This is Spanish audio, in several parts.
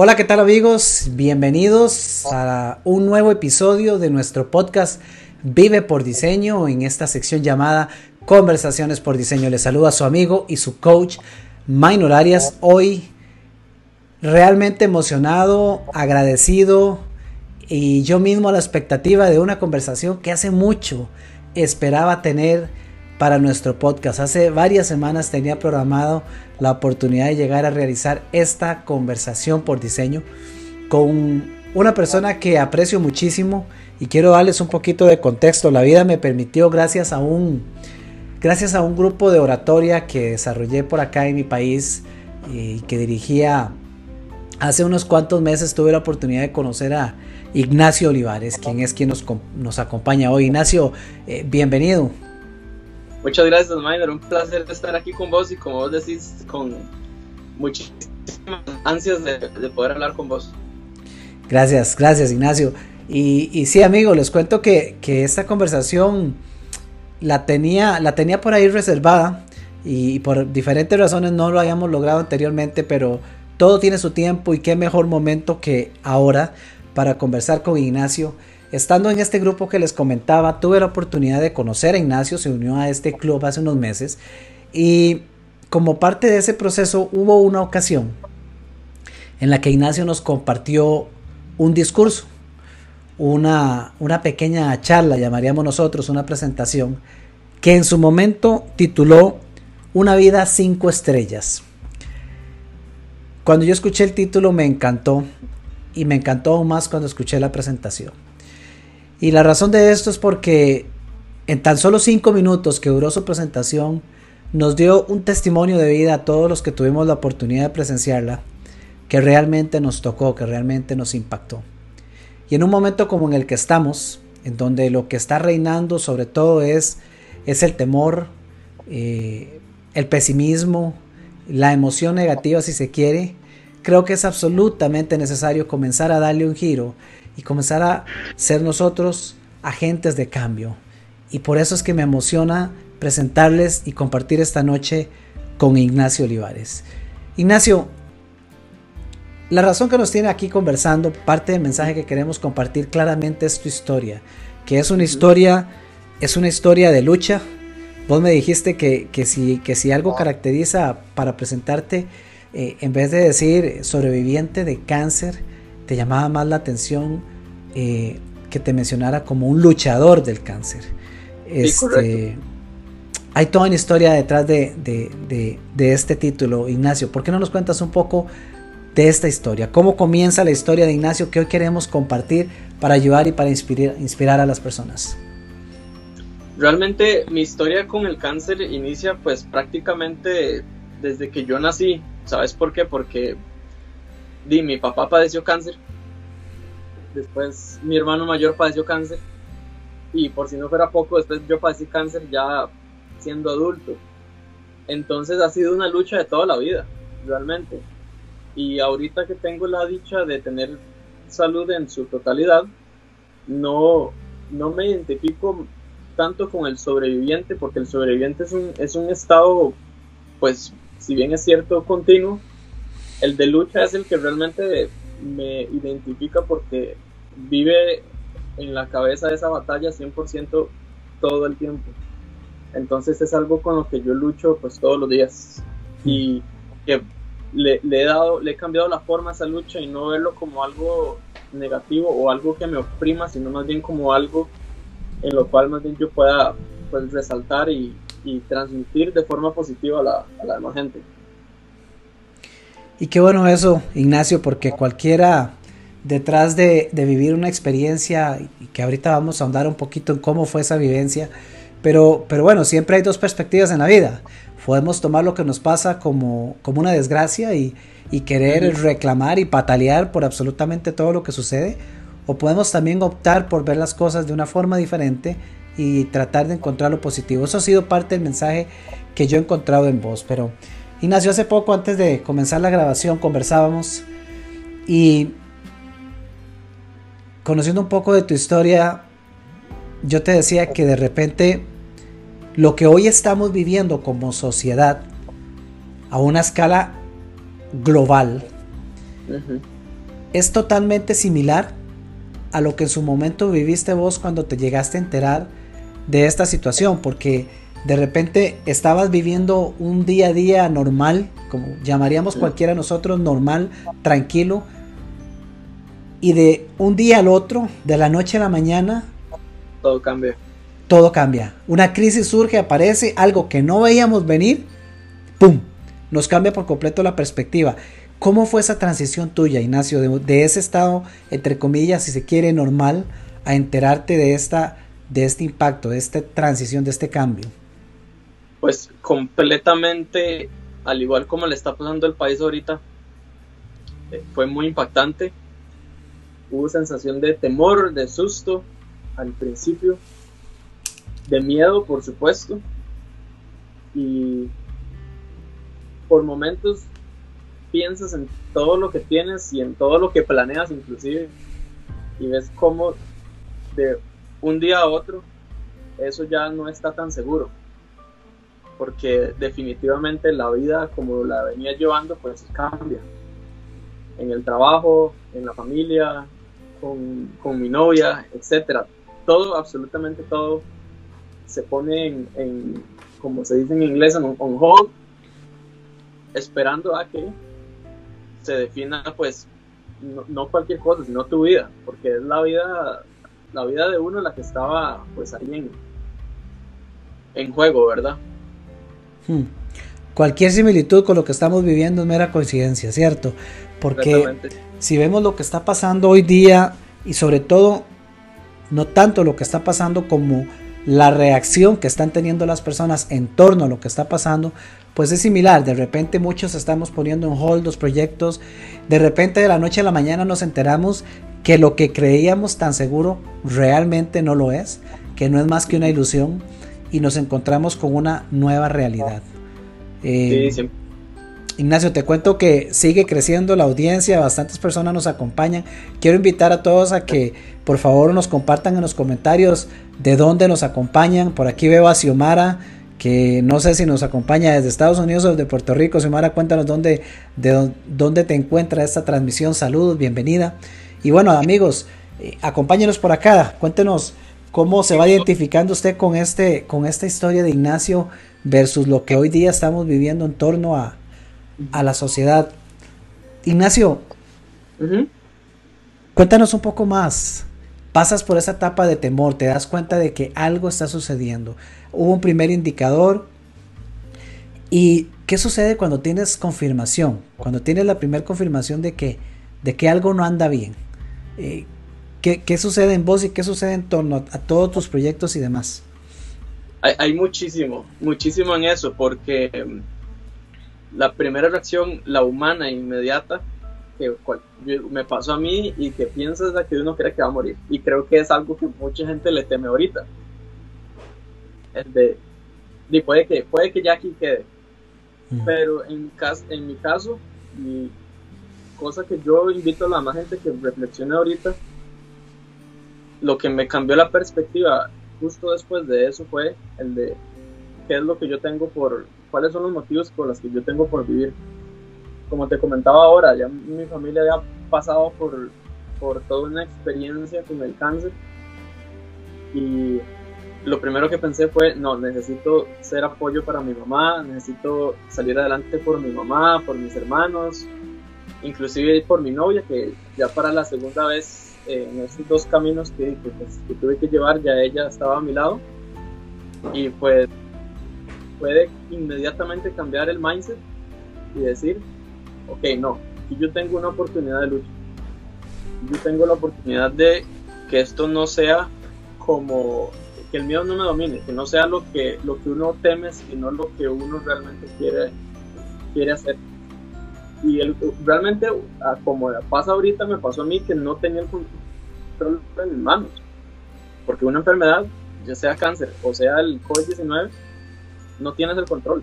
Hola, ¿qué tal amigos? Bienvenidos a un nuevo episodio de nuestro podcast Vive por Diseño en esta sección llamada Conversaciones por Diseño. Les saluda a su amigo y su coach Minor Arias. Hoy realmente emocionado, agradecido y yo mismo a la expectativa de una conversación que hace mucho esperaba tener para nuestro podcast. Hace varias semanas tenía programado la oportunidad de llegar a realizar esta conversación por diseño con una persona que aprecio muchísimo y quiero darles un poquito de contexto. La vida me permitió gracias a un gracias a un grupo de oratoria que desarrollé por acá en mi país y que dirigía hace unos cuantos meses tuve la oportunidad de conocer a Ignacio Olivares, quien es quien nos, nos acompaña hoy. Ignacio, eh, bienvenido. Muchas gracias, Miner. Un placer estar aquí con vos y como vos decís, con muchísimas ansias de, poder hablar con vos. Gracias, gracias, Ignacio. Y, y sí, amigo, les cuento que, que, esta conversación la tenía, la tenía por ahí reservada y por diferentes razones no lo habíamos logrado anteriormente, pero todo tiene su tiempo y qué mejor momento que ahora para conversar con Ignacio Estando en este grupo que les comentaba, tuve la oportunidad de conocer a Ignacio, se unió a este club hace unos meses y como parte de ese proceso hubo una ocasión en la que Ignacio nos compartió un discurso, una, una pequeña charla, llamaríamos nosotros, una presentación, que en su momento tituló Una vida cinco estrellas. Cuando yo escuché el título me encantó y me encantó aún más cuando escuché la presentación. Y la razón de esto es porque en tan solo cinco minutos que duró su presentación, nos dio un testimonio de vida a todos los que tuvimos la oportunidad de presenciarla, que realmente nos tocó, que realmente nos impactó. Y en un momento como en el que estamos, en donde lo que está reinando sobre todo es, es el temor, eh, el pesimismo, la emoción negativa si se quiere, creo que es absolutamente necesario comenzar a darle un giro y comenzar a ser nosotros agentes de cambio. Y por eso es que me emociona presentarles y compartir esta noche con Ignacio Olivares. Ignacio, la razón que nos tiene aquí conversando, parte del mensaje que queremos compartir claramente es tu historia, que es una historia, es una historia de lucha. Vos me dijiste que, que, si, que si algo caracteriza para presentarte, eh, en vez de decir sobreviviente de cáncer, te llamaba más la atención eh, que te mencionara como un luchador del cáncer. Este, hay toda una historia detrás de, este título, Ignacio. ¿Por qué no nos cuentas un poco de esta historia? ¿Cómo comienza la historia de Ignacio que hoy queremos compartir para ayudar y para inspirar, inspirar a las personas? Realmente mi historia con el cáncer inicia pues prácticamente desde que yo nací. ¿Sabes por qué? Porque di, mi papá padeció cáncer, después mi hermano mayor padeció cáncer y por si no fuera poco, después yo padecí cáncer ya siendo adulto. Entonces ha sido una lucha de toda la vida, realmente. Y ahorita que tengo la dicha de tener salud en su totalidad, no, no me identifico tanto con el sobreviviente, porque el sobreviviente es un, es un estado, pues, si bien es cierto, continuo, el de lucha es el que realmente me identifica porque vive en la cabeza de esa batalla 100% todo el tiempo. Entonces es algo con lo que yo lucho pues todos los días y que le, he dado, le he cambiado la forma a esa lucha y no verlo como algo negativo o algo que me oprima, sino más bien como algo en lo cual más bien yo pueda pues, resaltar y, transmitir de forma positiva a la, a la demás gente. Y qué bueno eso, Ignacio, porque cualquiera detrás de, vivir una experiencia, y que ahorita vamos a ahondar un poquito en cómo fue esa vivencia, pero, pero bueno, siempre hay dos perspectivas en la vida. Podemos tomar lo que nos pasa como, como una desgracia y, y querer reclamar y patalear por absolutamente todo lo que sucede, o podemos también optar por ver las cosas de una forma diferente y tratar de encontrar lo positivo. Eso ha sido parte del mensaje que yo he encontrado en vos, pero Ignacio, hace poco antes de comenzar la grabación conversábamos y conociendo un poco de tu historia, yo te decía que de repente lo que hoy estamos viviendo como sociedad a una escala global es totalmente similar a lo que en su momento viviste vos cuando te llegaste a enterar de esta situación, porque de repente estabas viviendo un día a día normal, como llamaríamos cualquiera de nosotros, normal, tranquilo, y de un día al otro, de la noche a la mañana, todo cambia. Todo cambia. Una crisis surge, aparece, algo que no veíamos venir, ¡pum! Nos cambia por completo la perspectiva. ¿Cómo fue esa transición tuya, Ignacio, de, ese estado, entre comillas, si se quiere, normal, a enterarte de, esta, de este impacto, de esta transición, de este cambio? Pues completamente, al igual como le está pasando el país ahorita, eh, fue muy impactante. Hubo sensación de temor, de susto al principio, de miedo, por supuesto, y por momentos piensas en todo lo que tienes y en todo lo que planeas inclusive y ves cómo de un día a otro eso ya no está tan seguro porque definitivamente la vida como la venía llevando pues cambia en el trabajo, en la familia, con, con mi novia, etcétera. Todo, absolutamente todo se pone en, en, como se dice en inglés, en on hold, esperando a que se defina pues no, cualquier cosa, sino tu vida, porque es la vida, la vida de uno la que estaba pues ahí en juego, ¿verdad? Hmm. Cualquier similitud con lo que estamos viviendo es mera coincidencia, ¿cierto? Porque si vemos lo que está pasando hoy día y sobre todo no tanto lo que está pasando como la reacción que están teniendo las personas en torno a lo que está pasando, pues es similar. De repente muchos estamos poniendo en hold los proyectos. De repente de la noche a la mañana nos enteramos que lo que creíamos tan seguro realmente no lo es, que no es más que una ilusión y nos encontramos con una nueva realidad. Eh, Ignacio, te cuento que sigue creciendo la audiencia, bastantes personas nos acompañan. Quiero invitar a todos a que por favor nos compartan en los comentarios de dónde nos acompañan. Por aquí veo a Xiomara, que no sé si nos acompaña desde Estados Unidos o de Puerto Rico. Xiomara, cuéntanos dónde, de dónde te encuentra esta transmisión. Saludos, bienvenida. Y bueno, amigos, eh, acompáñenos por acá. Cuéntenos cómo se va identificando usted con, este, con esta historia de Ignacio versus lo que hoy día estamos viviendo en torno a, a la sociedad. Ignacio, cuéntanos un poco más. Pasas por esa etapa de temor, te das cuenta de que algo está sucediendo. Hubo un primer indicador. ¿Y qué sucede cuando tienes confirmación? Cuando tienes la primera confirmación de que, de que algo no anda bien. Eh, ¿qué, sucede en vos y qué sucede en torno a, todos tus proyectos y demás? Hay, hay muchísimo, muchísimo en eso, porque la primera reacción, la humana, inmediata, que me pasó a mí y que piensas que uno cree que va a morir. Y creo que es algo que mucha gente le teme ahorita. El de, de puede que puede que ya aquí quede. Mm. Pero en, en mi caso, y cosa que yo invito a la más gente que reflexione ahorita, lo que me cambió la perspectiva justo después de eso fue el de qué es lo que yo tengo por, cuáles son los motivos por los que yo tengo por vivir. Como te comentaba ahora, ya mi familia había pasado por, por toda una experiencia con el cáncer y lo primero que pensé fue, no, necesito ser apoyo para mi mamá, necesito salir adelante por mi mamá, por mis hermanos, inclusive por mi novia, que ya para la segunda vez en esos dos caminos que, pues, que, tuve que llevar, ya ella estaba a mi lado. Y pues puede inmediatamente cambiar el mindset y decir, ok, no, yo tengo una oportunidad de lucha. Yo tengo la oportunidad de que esto no sea como que el miedo no me domine, que no sea lo que, lo que uno teme, sino lo que uno realmente quiere, quiere hacer. Y el, realmente, como pasa ahorita, me pasó a mí que no tenía el control en mis manos. Porque una enfermedad, ya sea cáncer o sea el COVID-19, no tienes el control.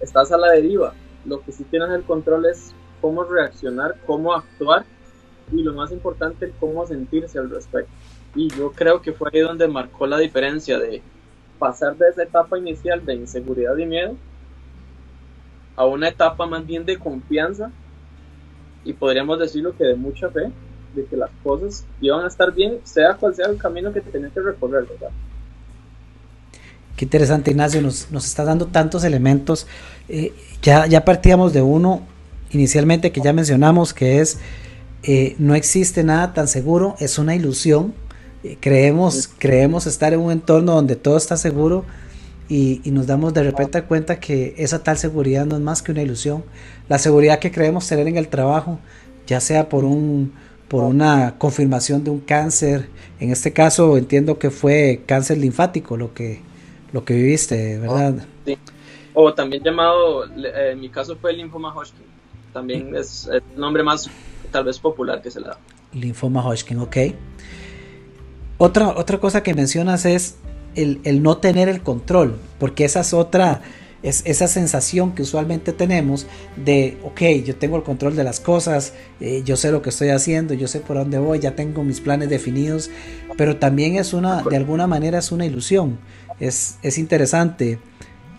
Estás a la deriva. Lo que sí tienes el control es cómo reaccionar, cómo actuar y lo más importante, cómo sentirse al respecto. Y yo creo que fue ahí donde marcó la diferencia de pasar de esa etapa inicial de inseguridad y miedo a una etapa más bien de confianza y podríamos decirlo que de mucha fe, de que las cosas iban a estar bien, sea cual sea el camino que te tenés que recorrer, ¿verdad? Qué interesante, Ignacio, nos, nos está dando tantos elementos. Eh, ya, ya partíamos de uno inicialmente que ya mencionamos, que es eh, no existe nada tan seguro, es una ilusión. Eh, creemos, creemos estar en un entorno donde todo está seguro y, y, nos damos de repente cuenta que esa tal seguridad no es más que una ilusión. La seguridad que creemos tener en el trabajo, ya sea por un por una confirmación de un cáncer, en este caso entiendo que fue cáncer linfático lo que lo que viviste, ¿verdad? Sí. O también llamado, eh, en mi caso fue linfoma Hodgkin. También es, es el nombre más tal vez popular que se le da. Linfoma Hodgkin, ok. Otra, otra cosa que mencionas es el, el, no tener el control, porque esa es otra, es esa sensación que usualmente tenemos de, ok, yo tengo el control de las cosas, eh, yo sé lo que estoy haciendo, yo sé por dónde voy, ya tengo mis planes definidos, pero también es una, de alguna manera es una ilusión, es, es interesante.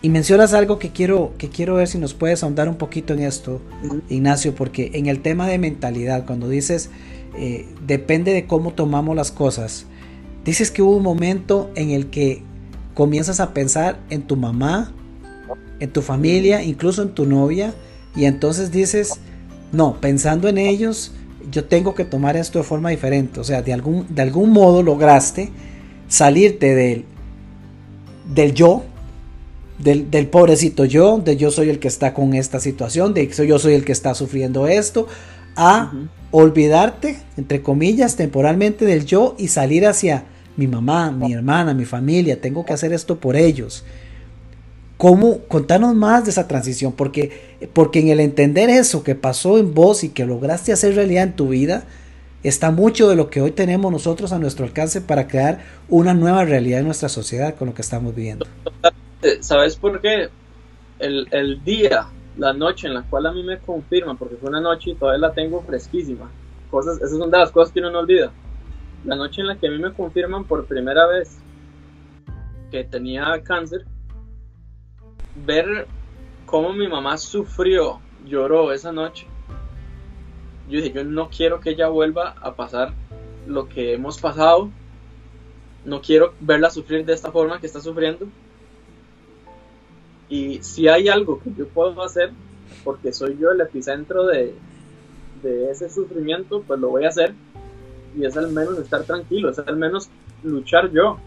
Y mencionas algo que quiero, que quiero ver si nos puedes ahondar un poquito en esto, Ignacio, porque en el tema de mentalidad, cuando dices, eh, depende de cómo tomamos las cosas, dices que hubo un momento en el que comienzas a pensar en tu mamá, en tu familia, incluso en tu novia, y entonces dices, no, pensando en ellos, yo tengo que tomar esto de forma diferente. O sea, de algún, de algún modo lograste salirte del, del yo, del, del, pobrecito yo, de yo soy el que está con esta situación, de yo soy el que está sufriendo esto, a uh -huh. olvidarte, entre comillas, temporalmente del yo y salir hacia mi mamá, mi hermana, mi familia, tengo que hacer esto por ellos. ¿Cómo? Contanos más de esa transición, porque, porque en el entender eso que pasó en vos y que lograste hacer realidad en tu vida, está mucho de lo que hoy tenemos nosotros a nuestro alcance para crear una nueva realidad en nuestra sociedad con lo que estamos viviendo. ¿Sabes por qué? El, el, día, la noche en la cual a mí me confirman, porque fue una noche y todavía la tengo fresquísima, cosas, esas son de las cosas que uno no olvida. La noche en la que a mí me confirman por primera vez que tenía cáncer, ver cómo mi mamá sufrió, lloró esa noche. Yo dije, yo no quiero que ella vuelva a pasar lo que hemos pasado. No quiero verla sufrir de esta forma que está sufriendo y si hay algo que yo puedo hacer, porque soy yo el epicentro de, de, ese sufrimiento, pues lo voy a hacer. Y es al menos estar tranquilo, es al menos luchar yo.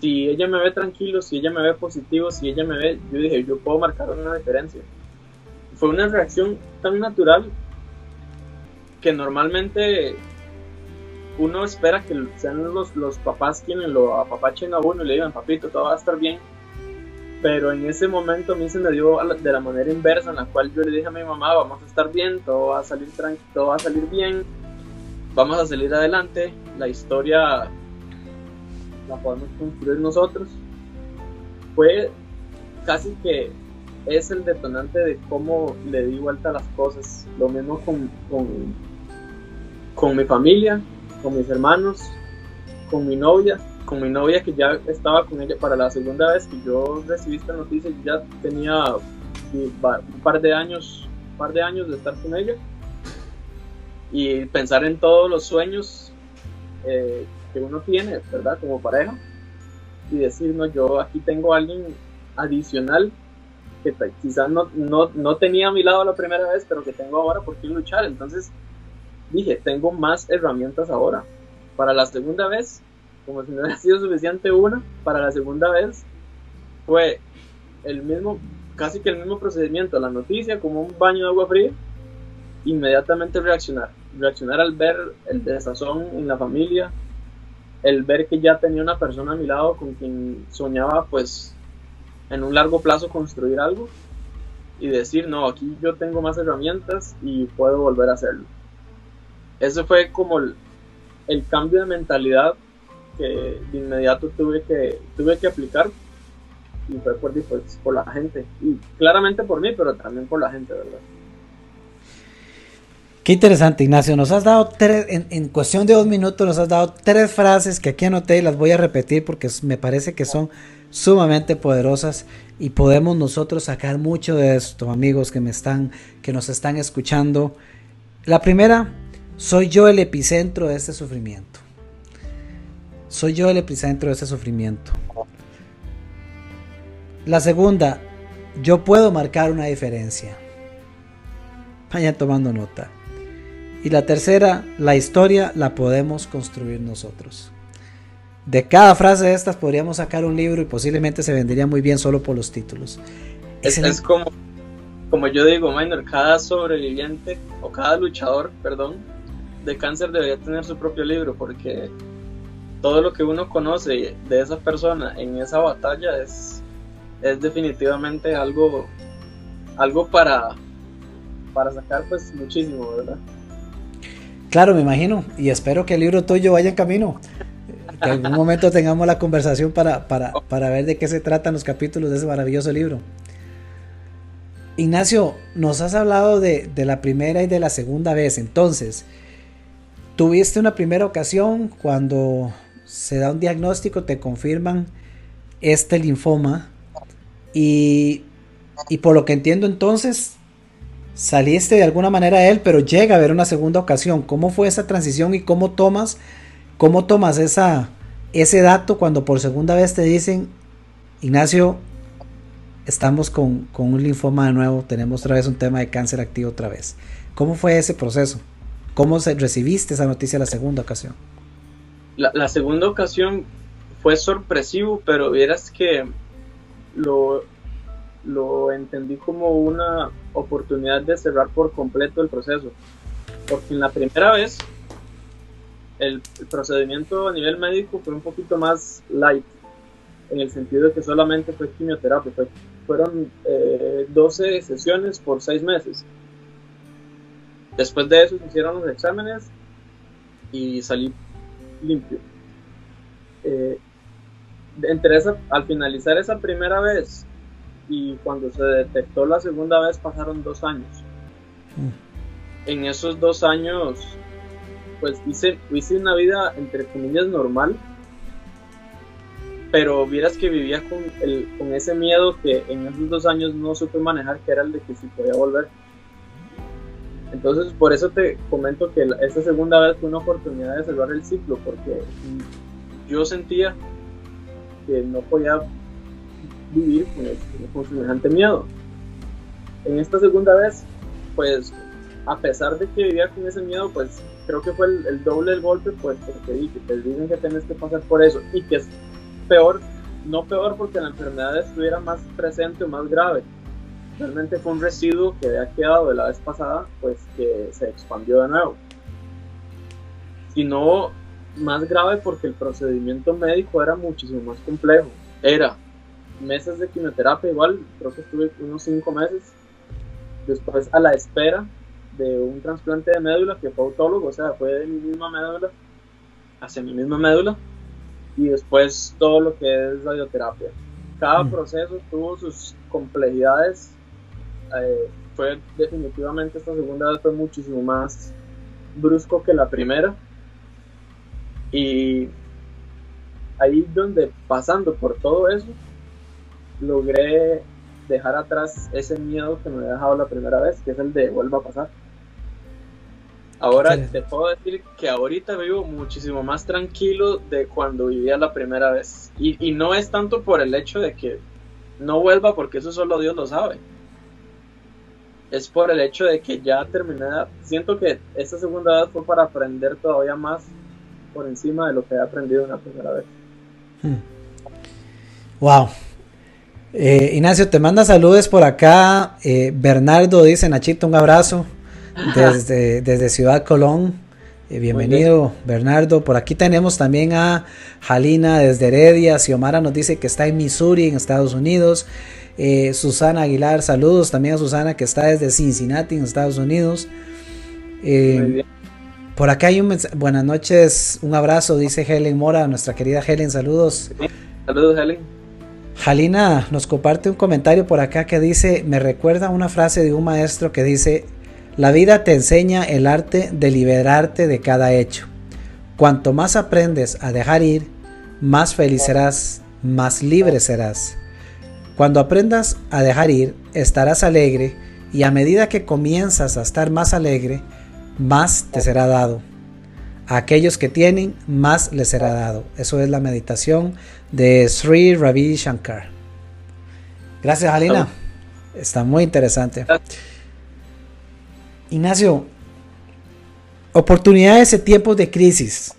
Si ella me ve tranquilo, si ella me ve positivo, si ella me ve, yo dije, yo puedo marcar una diferencia. Fue una reacción tan natural que normalmente uno espera que sean los, los papás quienes lo apapachen a uno y le digan, papito, todo va a estar bien pero en ese momento a mí se me dio de la manera inversa en la cual yo le dije a mi mamá vamos a estar bien todo va a salir todo va a salir bien vamos a salir adelante la historia la podemos construir nosotros. Fue casi que es el detonante de cómo le di vuelta a las cosas. Lo mismo con, con, con mi familia con mis hermanos con mi novia con mi novia que ya estaba con ella para la segunda vez que yo recibí esta noticia ya tenía un par de años un par de años de estar con ella y pensar en todos los sueños eh, que uno tiene verdad como pareja y decir no yo aquí tengo alguien adicional que quizás no, no, no tenía a mi lado la primera vez pero que tengo ahora por qué luchar entonces dije tengo más herramientas ahora. Para la segunda vez como si no hubiera sido suficiente una, para la segunda vez fue el mismo, casi que el mismo procedimiento, la noticia como un baño de agua fría, inmediatamente reaccionar, reaccionar al ver el desazón en la familia, el ver que ya tenía una persona a mi lado con quien soñaba pues en un largo plazo construir algo y decir, no, aquí yo tengo más herramientas y puedo volver a hacerlo. Ese fue como el, cambio de mentalidad que de inmediato tuve que, tuve que aplicar y fue por, pues, por la gente. Y claramente por mí, pero también por la gente, ¿verdad? Qué interesante, Ignacio. Nos has dado tres, en, cuestión de dos minutos, nos has dado tres frases que aquí anoté y las voy a repetir porque me parece que son sumamente poderosas y podemos nosotros sacar mucho de esto, amigos que me están, que nos están escuchando. La primera, soy yo el epicentro de este sufrimiento. Soy yo el epicentro de este sufrimiento. La segunda, yo puedo marcar una diferencia. Vayan tomando nota. Y la tercera, la historia la podemos construir nosotros. De cada frase de estas podríamos sacar un libro y posiblemente se vendería muy bien solo por los títulos. Es, es como, como yo digo, Minor, cada sobreviviente o cada luchador, perdón, de cáncer debería tener su propio libro porque todo lo que uno conoce de esa persona en esa batalla es, es definitivamente algo, algo para, para sacar pues muchísimo, ¿verdad? Claro, me imagino, y espero que el libro tuyo vaya en camino. Que en algún momento tengamos la conversación para, para, para ver de qué se tratan los capítulos de ese maravilloso libro. Ignacio, nos has hablado de, de, la primera y de la segunda vez. Entonces, tuviste una primera ocasión cuando se da un diagnóstico, te confirman este linfoma. Y, y por lo que entiendo entonces, saliste de alguna manera de él, pero llega a haber una segunda ocasión. ¿Cómo fue esa transición y cómo tomas, cómo tomas esa, ese dato cuando por segunda vez te dicen, Ignacio, estamos con, con, un linfoma de nuevo, tenemos otra vez un tema de cáncer activo otra vez. ¿Cómo fue ese proceso? ¿Cómo se, recibiste esa noticia la segunda ocasión? La, la, segunda ocasión fue sorpresivo, pero vieras que lo, lo entendí como una oportunidad de cerrar por completo el proceso. Porque en la primera vez el, el procedimiento a nivel médico fue un poquito más light, en el sentido de que solamente fue quimioterapia, fue fueron eh, 12 sesiones por 6 meses. Después de eso se hicieron los exámenes y salí limpio. Eh, entre esa, al finalizar esa primera vez y cuando se detectó la segunda vez pasaron dos años. Mm. En esos dos años, pues hice, hice una vida entre comillas normal, pero vieras que vivía con, el, con ese miedo que en esos dos años no supe manejar, que era el de que si podía volver. Entonces, por eso te comento que esta segunda vez fue una oportunidad de cerrar el ciclo, porque yo sentía que no podía vivir con, con semejante miedo. En esta segunda vez, pues, a pesar de que vivía con ese miedo, pues creo que fue el, el doble del golpe, pues, porque dije, te dicen que tienes que pasar por eso y que peor, no peor porque la enfermedad estuviera más presente o más grave. Realmente fue un residuo que había quedado de la vez pasada, pues que se expandió de nuevo. Sino más grave porque el procedimiento médico era muchísimo más complejo. Era meses de quimioterapia, igual, creo que estuve unos 5 meses. Después a la espera de un trasplante de médula que fue autólogo, o sea, fue de mi misma médula hacia mi misma médula y después todo lo que es radioterapia. Cada mm. proceso tuvo sus complejidades. Eh, fue definitivamente esta segunda vez fue muchísimo más brusco que la primera. Y ahí donde pasando por todo eso, logré dejar atrás ese miedo que me había dejado la primera vez, que es el de vuelva a pasar. Ahora te puedo decir que ahorita vivo muchísimo más tranquilo de cuando vivía la primera vez. Y, y, no es tanto por el hecho de que no vuelva, porque eso solo Dios lo sabe. Es por el hecho de que ya terminé. Siento que esta segunda vez fue para aprender todavía más por encima de lo que he aprendido en la primera vez. Hmm. Wow. Eh, Ignacio, te manda saludos por acá. Eh, Bernardo dice, Nachito, un abrazo desde, desde Ciudad Colón. Eh, bienvenido, Bernardo. Por aquí tenemos también a Jalina desde Heredia. Xiomara nos dice que está en Missouri, en Estados Unidos. Eh, Susana Aguilar, saludos también a Susana que está desde Cincinnati, en Estados Unidos. Eh, por acá hay un mensaje. Buenas noches, un abrazo, dice Helen Mora, nuestra querida Helen, saludos. Saludos, Helen. Jalina nos comparte un comentario por acá que dice, me recuerda una frase de un maestro que dice, la vida te enseña el arte de liberarte de cada hecho. Cuanto más aprendes a dejar ir, más feliz serás, más libre serás. Cuando aprendas a dejar ir, estarás alegre y a medida que comienzas a estar más alegre, más te será dado. A aquellos que tienen, más les será dado. Eso es la meditación de Sri Ravi Shankar. Gracias, Alina. Está muy interesante. Ignacio, oportunidades en tiempos de crisis.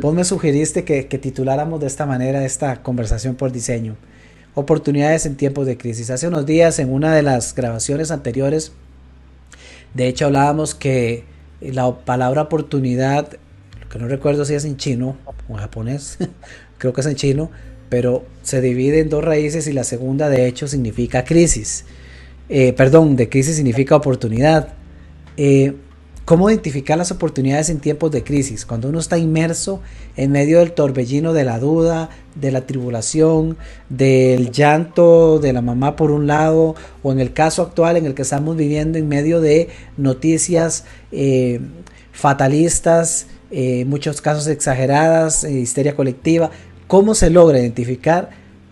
Vos me sugeriste que, tituláramos de esta manera esta conversación por diseño. Oportunidades en tiempos de crisis. Hace unos días en una de las grabaciones anteriores, de hecho hablábamos que la palabra oportunidad, que no recuerdo si es en chino o en japonés, creo que es en chino, pero se divide en dos raíces y la segunda de hecho significa crisis. Eh, perdón, de crisis significa oportunidad. Eh, ¿Cómo identificar las oportunidades en tiempos de crisis? Cuando uno está inmerso en medio del torbellino de la duda, de la tribulación, del llanto de la mamá por un lado, o en el caso actual en el que estamos viviendo en medio de noticias eh, fatalistas, eh, muchos casos exageradas, eh, histeria colectiva. ¿Cómo se logra identificar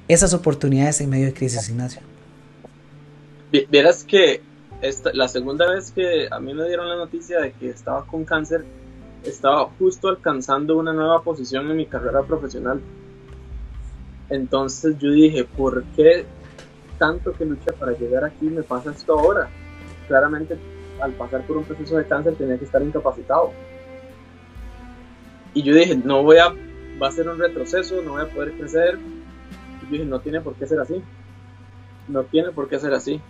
esas oportunidades en medio de crisis, Ignacio? Vieras que la segunda vez que a mí me dieron la noticia de que estaba con cáncer, estaba justo alcanzando una nueva posición en mi carrera profesional. Entonces yo dije, ¿por qué tanto que lucha para llegar aquí me pasa esto ahora? Claramente al pasar por un proceso de cáncer tenía que estar incapacitado. Y yo dije, no voy a, va a ser un retroceso, no voy a poder crecer. Yo dije, no tiene por qué ser así. No tiene por qué ser así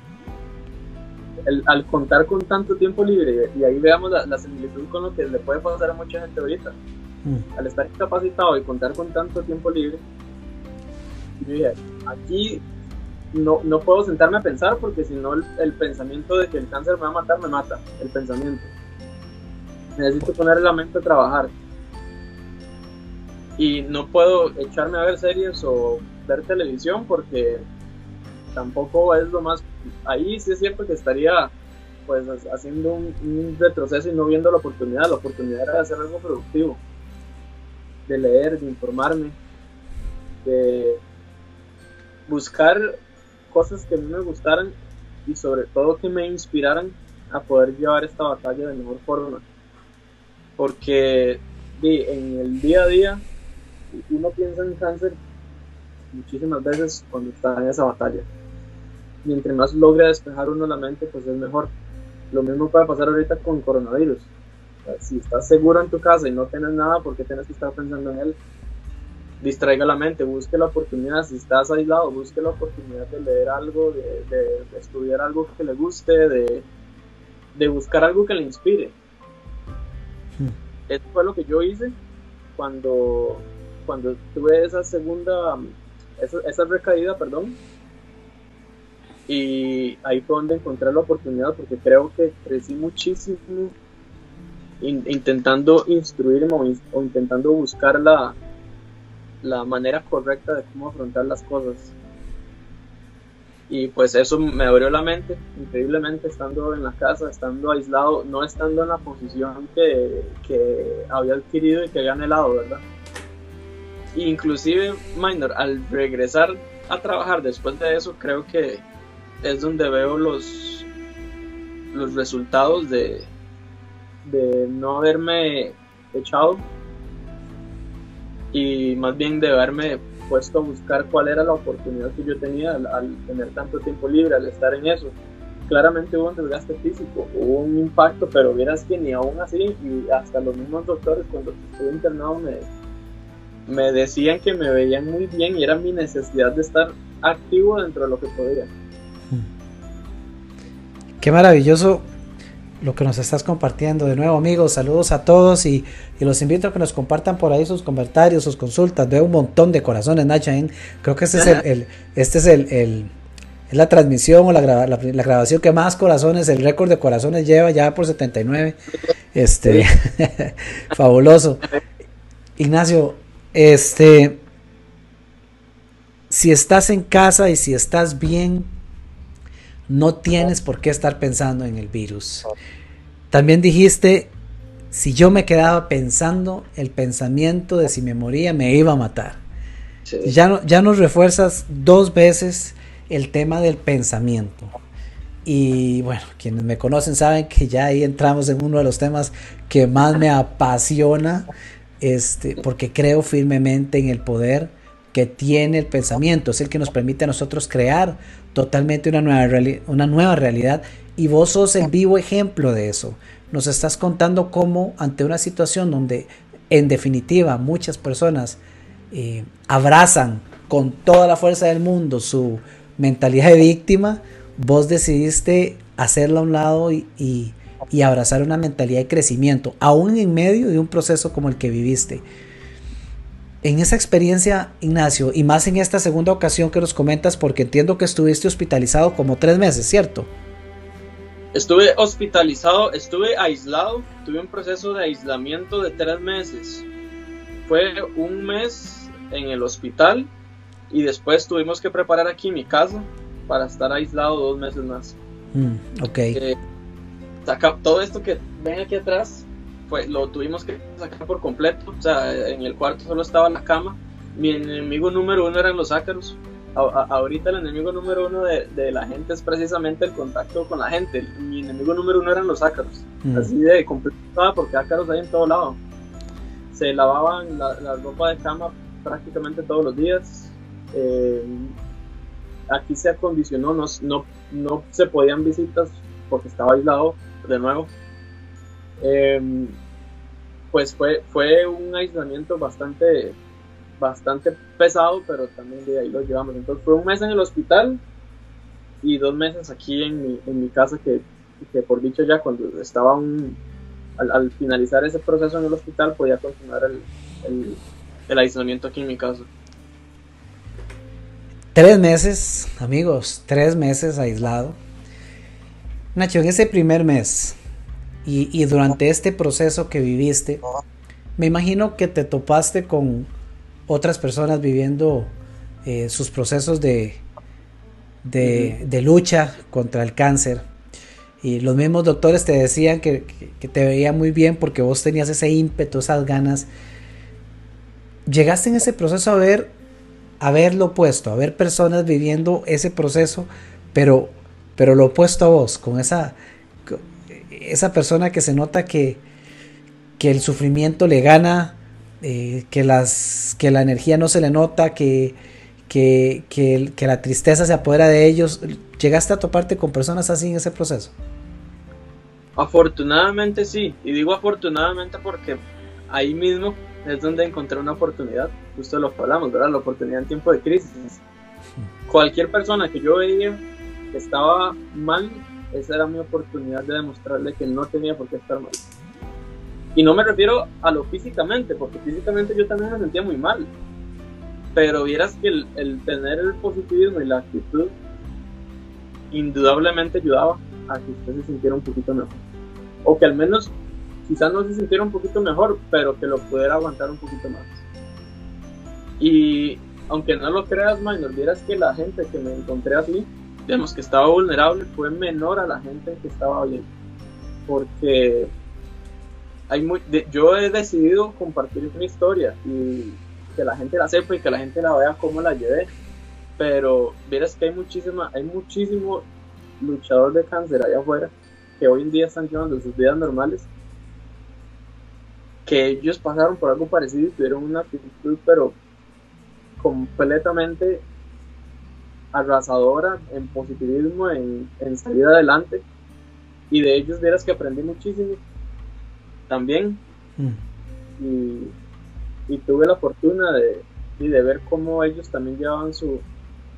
al contar con tanto tiempo libre, y ahí veamos la, similitud con lo que le puede pasar a mucha gente ahorita, mm. al estar incapacitado y contar con tanto tiempo libre, yo dije, aquí no, no puedo sentarme a pensar porque si no el, pensamiento de que el cáncer me va a matar me mata, el pensamiento. Necesito poner la mente a trabajar. Y no puedo echarme a ver series o ver televisión porque tampoco es lo más ahí sí es cierto que estaría pues haciendo un, retroceso y no viendo la oportunidad. La oportunidad era de hacer algo productivo, de leer, de informarme, de buscar cosas que a mí me gustaran y sobre todo que me inspiraran a poder llevar esta batalla de mejor forma. Porque en el día a día uno piensa en cáncer muchísimas veces cuando está en esa batalla mientras más logre despejar uno la mente, pues es mejor. Lo mismo puede pasar ahorita con coronavirus. si estás seguro en tu casa y no tienes nada, ¿por qué tienes que estar pensando en él? Distraiga la mente, busque la oportunidad. Si estás aislado, busque la oportunidad de leer algo, de, estudiar algo que le guste, de, de buscar algo que le inspire. Hmm. Eso fue lo que yo hice cuando, cuando tuve esa segunda, esa, esa recaída, perdón, y ahí fue donde encontré la oportunidad porque creo que crecí muchísimo intentando instruirme o, intentando buscar la, la manera correcta de cómo afrontar las cosas. Y pues eso me abrió la mente, increíblemente, estando en la casa, estando aislado, no estando en la posición que, que había adquirido y que había anhelado, ¿verdad? Inclusive, Minor, al regresar a trabajar después de eso, creo que es donde veo los, los resultados de, de no haberme echado y más bien de haberme puesto a buscar cuál era la oportunidad que yo tenía al, tener tanto tiempo libre, al estar en eso. Claramente hubo un desgaste físico, hubo un impacto, pero vieras que ni aún así, y hasta los mismos doctores cuando estuve internado me, me decían que me veían muy bien y era mi necesidad de estar activo dentro de lo que podía. Qué maravilloso lo que nos estás compartiendo. De nuevo, amigos, saludos a todos y, los invito a que nos compartan por ahí sus comentarios, sus consultas. Veo un montón de corazones, Nacha. Creo que este es el, este es el, la transmisión o la, grabación que más corazones, el récord de corazones lleva ya por 79. Este, fabuloso. Ignacio, este, si estás en casa y si estás bien, no tienes por qué estar pensando en el virus. También dijiste, si yo me quedaba pensando, el pensamiento de si me moría me iba a matar. Ya, ya nos refuerzas dos veces el tema del pensamiento. Y bueno, quienes me conocen saben que ya ahí entramos en uno de los temas que más me apasiona, este, porque creo firmemente en el poder que tiene el pensamiento, es el que nos permite a nosotros crear totalmente una nueva, una nueva realidad y vos sos el vivo ejemplo de eso. Nos estás contando cómo ante una situación donde en definitiva muchas personas eh, abrazan con toda la fuerza del mundo su mentalidad de víctima, vos decidiste hacerla a un lado y, y, abrazar una mentalidad de crecimiento, aún en medio de un proceso como el que viviste. En esa experiencia, Ignacio, y más en esta segunda ocasión que nos comentas, porque entiendo que estuviste hospitalizado como tres meses, ¿cierto? Estuve hospitalizado, estuve aislado, tuve un proceso de aislamiento de tres meses. Fue un mes en el hospital y después tuvimos que preparar aquí mi casa para estar aislado dos meses más. Mm, ok. Eh, todo esto que ven aquí atrás, pues lo tuvimos que sacar por completo. O sea, en el cuarto solo estaba la cama. Mi enemigo número uno eran los ácaros. ahorita el enemigo número uno de, la gente es precisamente el contacto con la gente. Mi enemigo número uno eran los ácaros. Mm. Así de complicado porque ácaros hay en todo lado. Se lavaban la, la ropa de cama prácticamente todos los días. Eh, aquí se acondicionó, no, no, no se podían visitas porque estaba aislado de nuevo. Em, pues fue, fue un aislamiento bastante, bastante pesado, pero también de ahí lo llevamos. Entonces fue un mes en el hospital y dos meses aquí en mi, en mi casa que, que, por dicho ya cuando estaba un, al, finalizar ese proceso en el hospital podía continuar el, el, el aislamiento aquí en mi casa. Tres meses, amigos, tres meses aislado. Nacho, en ese primer mes y, durante este proceso que viviste, me imagino que te topaste con otras personas viviendo eh, sus procesos de, de, lucha contra el cáncer. Y los mismos doctores te decían que, que, te veía muy bien porque vos tenías ese ímpetu, esas ganas. Llegaste en ese proceso a ver a ver lo opuesto, a ver personas viviendo ese proceso, pero, pero lo opuesto a vos, con esa, esa persona que se nota que, que el sufrimiento le gana, eh, que, las, que la energía no se le nota, que, que, que, la tristeza se apodera de ellos. ¿Llegaste a toparte con personas así en ese proceso? Afortunadamente sí, y digo afortunadamente porque ahí mismo es donde encontré una oportunidad, justo lo que hablamos, ¿verdad? La oportunidad en tiempo de crisis. Cualquier persona que yo veía que estaba mal, esa era mi oportunidad de demostrarle que no tenía por qué estar mal. Y no me refiero a lo físicamente, porque físicamente yo también me sentía muy mal. Pero vieras que el, tener el positivismo y la actitud indudablemente ayudaba a que usted se sintiera un poquito mejor. O que al menos quizás no se sintiera un poquito mejor, pero que lo pudiera aguantar un poquito más. Y aunque no lo creas, Minor, vieras que la gente que me encontré así, digamos que estaba vulnerable, fue menor a la gente que estaba bien. Porque hay muy, yo he decidido compartir mi historia y que la gente la sepa y que la gente la vea cómo la llevé. Pero vieras que hay muchísima, hay muchísimo luchador de cáncer allá afuera que hoy en día están llevando sus vidas normales que ellos pasaron por algo parecido y tuvieron una actitud pero completamente arrasadora en positivismo, en, salir adelante. Y de ellos vieras que aprendí muchísimo también. Mm. Y, tuve la fortuna de, de ver cómo ellos también llevaban su...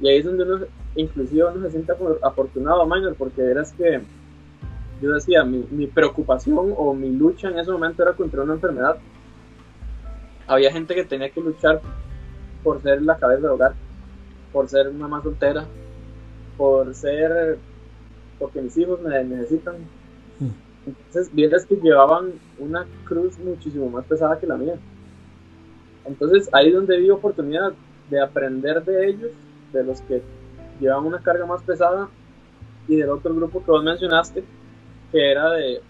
Y ahí es donde uno, inclusive uno se siente afortunado, Minor, porque verás que yo decía, mi, mi, preocupación o mi lucha en ese momento era contra una enfermedad. Había gente que tenía que luchar por ser la cabeza del hogar, por ser mamá soltera, por ser, porque mis hijos me necesitan. Mm. Entonces, vienes que llevaban una cruz muchísimo más pesada que la mía. Entonces, ahí es donde vi oportunidad de aprender de ellos, de los que llevaban una carga más pesada, y del otro grupo que vos mencionaste, que era de,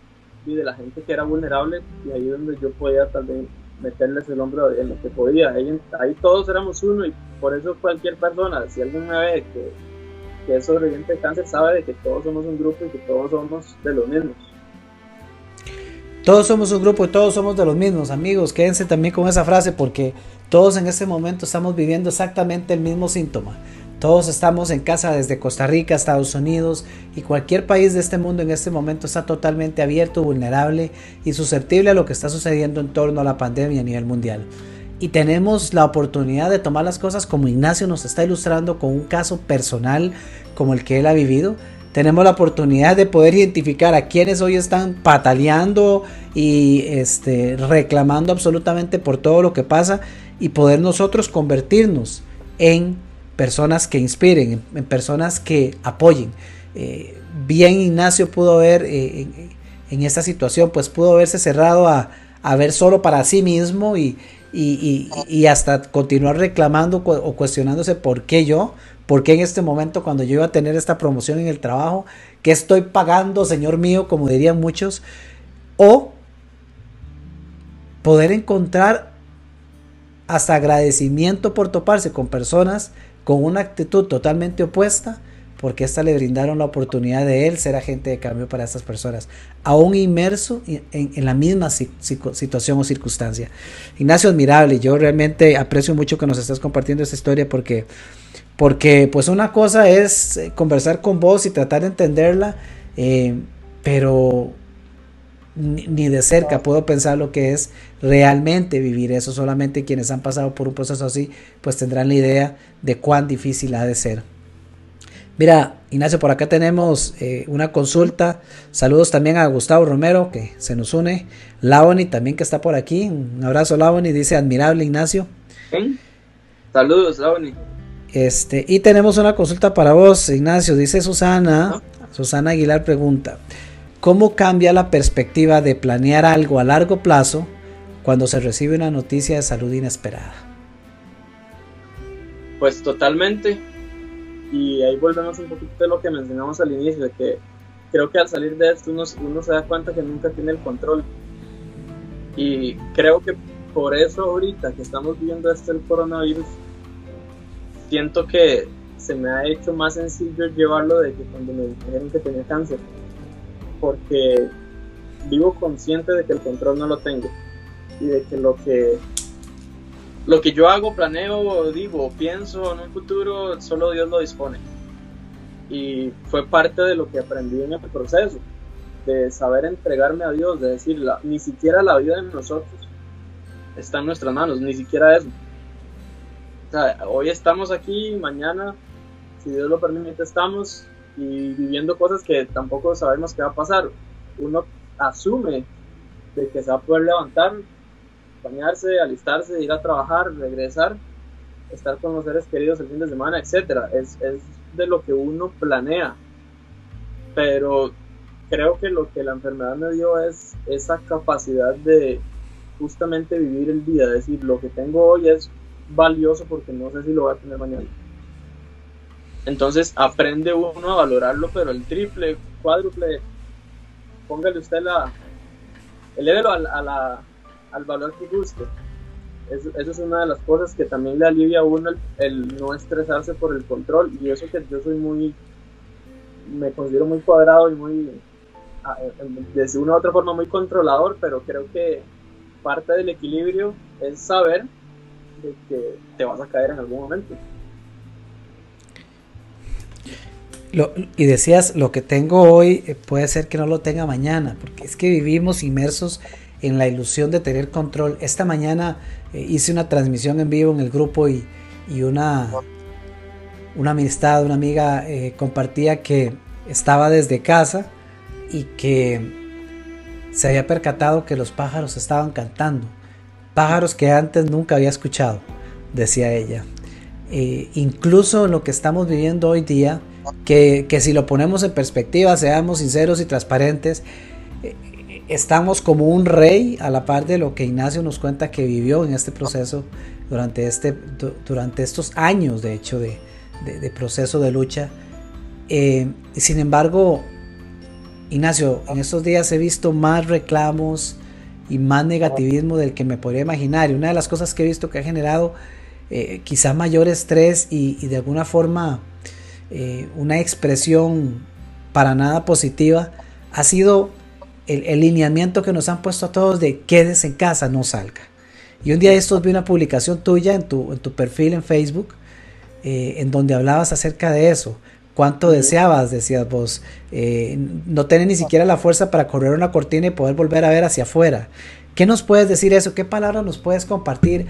y de la gente que era vulnerable y ahí donde yo podía también meterles el hombro en lo que podía. Ahí, todos éramos uno y por eso cualquier persona, si alguien me ve que, que es sobreviviente de cáncer sabe de que todos somos un grupo y que todos somos de los mismos. Todos somos un grupo y todos somos de los mismos, amigos. Quédense también con esa frase porque todos en este momento estamos viviendo exactamente el mismo síntoma. Todos estamos en casa desde Costa Rica, Estados Unidos y cualquier país de este mundo en este momento está totalmente abierto, vulnerable y susceptible a lo que está sucediendo en torno a la pandemia a nivel mundial. Y tenemos la oportunidad de tomar las cosas como Ignacio nos está ilustrando con un caso personal como el que él ha vivido. Tenemos la oportunidad de poder identificar a quienes hoy están pataleando y este, reclamando absolutamente por todo lo que pasa y poder nosotros convertirnos en personas que inspiren, en, personas que apoyen. Eh, bien Ignacio pudo ver eh, en, esta situación, pues pudo haberse cerrado a, ver solo para sí mismo y, y, hasta continuar reclamando o cuestionándose por qué yo, por qué en este momento cuando yo iba a tener esta promoción en el trabajo, que estoy pagando, Señor mío, como dirían muchos, o poder encontrar hasta agradecimiento por toparse con personas con una actitud totalmente opuesta, porque ésta le brindaron la oportunidad de él ser agente de cambio para estas personas, aún inmerso en, la misma situación o circunstancia. Ignacio, admirable, yo realmente aprecio mucho que nos estés compartiendo esta historia porque, porque pues una cosa es eh, conversar con vos y tratar de entenderla, eh, pero ni, de cerca puedo pensar lo que es realmente vivir eso. Solamente quienes han pasado por un proceso así, pues tendrán la idea de cuán difícil ha de ser. Mira, Ignacio, por acá tenemos eh, una consulta. Saludos también a Gustavo Romero, que se nos une. Laoni también que está por aquí. Un abrazo, Laoni. Dice admirable, Ignacio. Saludos, Laoni. Este, y tenemos una consulta para vos, Ignacio. Dice Susana. Susana Aguilar pregunta. ¿Cómo cambia la perspectiva de planear algo a largo plazo cuando se recibe una noticia de salud inesperada? Pues totalmente. Y ahí volvemos un poquito de lo que mencionamos al inicio, de que creo que al salir de esto uno, se da cuenta que nunca tiene el control. Y creo que por eso ahorita que estamos viendo este el coronavirus, siento que se me ha hecho más sencillo llevarlo de que cuando me dijeron que tenía cáncer porque vivo consciente de que el control no lo tengo y de que lo que lo que yo hago, planeo, digo, pienso en un futuro, solo Dios lo dispone. Y fue parte de lo que aprendí en el proceso, de saber entregarme a Dios, de decir, ni siquiera la vida de nosotros está en nuestras manos, ni siquiera eso. hoy estamos aquí, mañana, si Dios lo permite, estamos, y viviendo cosas que tampoco sabemos qué va a pasar. Uno asume de que se va a poder levantar, bañarse, alistarse, ir a trabajar, regresar, estar con los seres queridos el fin de semana, etc. Es, es de lo que uno planea. Pero creo que lo que la enfermedad me dio es esa capacidad de justamente vivir el día, decir, lo que tengo hoy es valioso porque no sé si lo voy a tener mañana. Entonces aprende uno a valorarlo, pero el triple, cuádruple, póngale usted la, elévelo a, la, al valor que guste. Eso, es una de las cosas que también le alivia a uno el, no estresarse por el control. Y eso que yo soy muy, me considero muy cuadrado y muy, de una u otra forma, muy controlador, pero creo que parte del equilibrio es saber de que te vas a caer en algún momento y decías, lo que tengo hoy eh, puede ser que no lo tenga mañana, porque es que vivimos inmersos en la ilusión de tener control. Esta mañana eh, hice una transmisión en vivo en el grupo y, una, una amistad, una amiga eh, compartía que estaba desde casa y que se había percatado que los pájaros estaban cantando. Pájaros que antes nunca había escuchado, decía ella. incluso lo que estamos viviendo hoy día, que, si lo ponemos en perspectiva, seamos sinceros y transparentes, eh, estamos como un rey a la par de lo que Ignacio nos cuenta que vivió en este proceso durante, este, durante estos años, de hecho, de, proceso de lucha. Eh, sin embargo, Ignacio, en estos días he visto más reclamos y más negativismo del que me podría imaginar. Y una de las cosas que he visto que ha generado eh, quizá mayor estrés y de alguna forma eh, una expresión para nada positiva, ha sido el, lineamiento que nos han puesto a todos de quédese en casa, no salga. Y un día de estos vi una publicación tuya en tu, en tu perfil en Facebook, eh, en donde hablabas acerca de eso. ¿Cuánto deseabas, decías vos? Eh, no tener ni siquiera la fuerza para correr una cortina y poder volver a ver hacia afuera. ¿Qué nos puedes decir eso? ¿Qué palabras nos puedes compartir?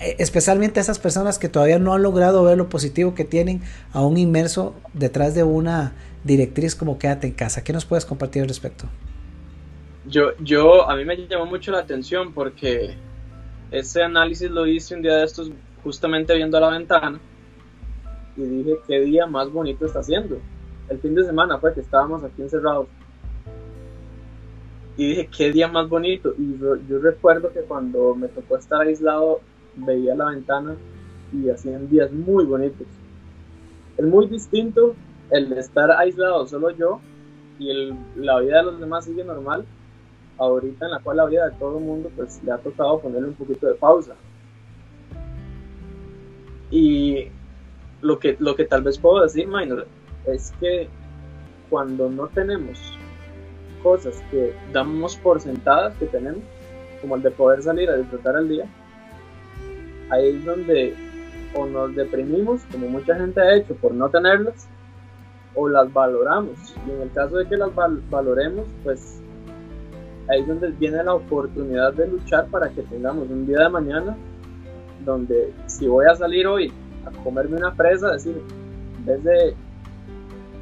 Eh, especialmente a esas personas que todavía no han logrado ver lo positivo que tienen aún inmerso detrás de una directriz como quédate en casa. ¿Qué nos puedes compartir al respecto? Yo, yo, a mí me llamó mucho la atención porque ese análisis lo hice un día de estos justamente viendo a la ventana y dije qué día más bonito está haciendo. El fin de semana fue que estábamos aquí encerrados. Y dije qué día más bonito. Y yo, recuerdo que cuando me tocó estar aislado veía la ventana y hacían días muy bonitos. Es muy distinto el estar aislado solo yo y la vida de los demás sigue normal. Ahorita en la cual la vida de todo el mundo pues le ha tocado ponerle un poquito de pausa. Y lo que, lo que tal vez puedo decir, Minor, es que cuando no tenemos cosas que damos por sentadas que tenemos, como el de poder salir a disfrutar el día, ahí es donde o nos deprimimos, como mucha gente ha hecho por no tenerlas, o las valoramos. Y en el caso de que las valoremos, pues ahí es donde viene la oportunidad de luchar para que tengamos un día de mañana donde si voy a salir hoy a comerme una presa, decir, en vez de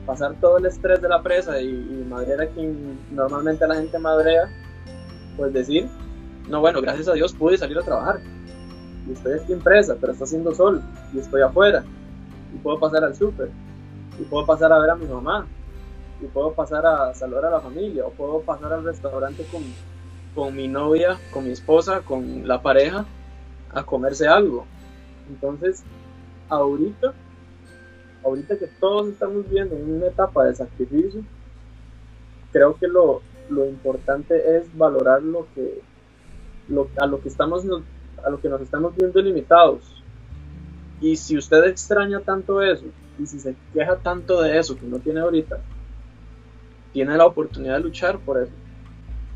pasar todo el estrés de la presa y, y madrear a quien normalmente la gente madrea, pues decir, no, bueno, gracias a Dios pude salir a trabajar. Y estoy aquí en presa, pero está haciendo sol y estoy afuera. Y puedo pasar al súper. Y puedo pasar a ver a mi mamá. Y puedo pasar a saludar a la familia. O puedo pasar al restaurante con, con mi novia, con mi esposa, con la pareja, a comerse algo. Entonces, ahorita, ahorita que todos estamos viendo en una etapa de sacrificio, creo que lo, importante es valorar lo que, lo, a lo que estamos, a lo que nos estamos viendo limitados. Y si usted extraña tanto eso, y si se queja tanto de eso que no tiene ahorita, tiene la oportunidad de luchar por eso.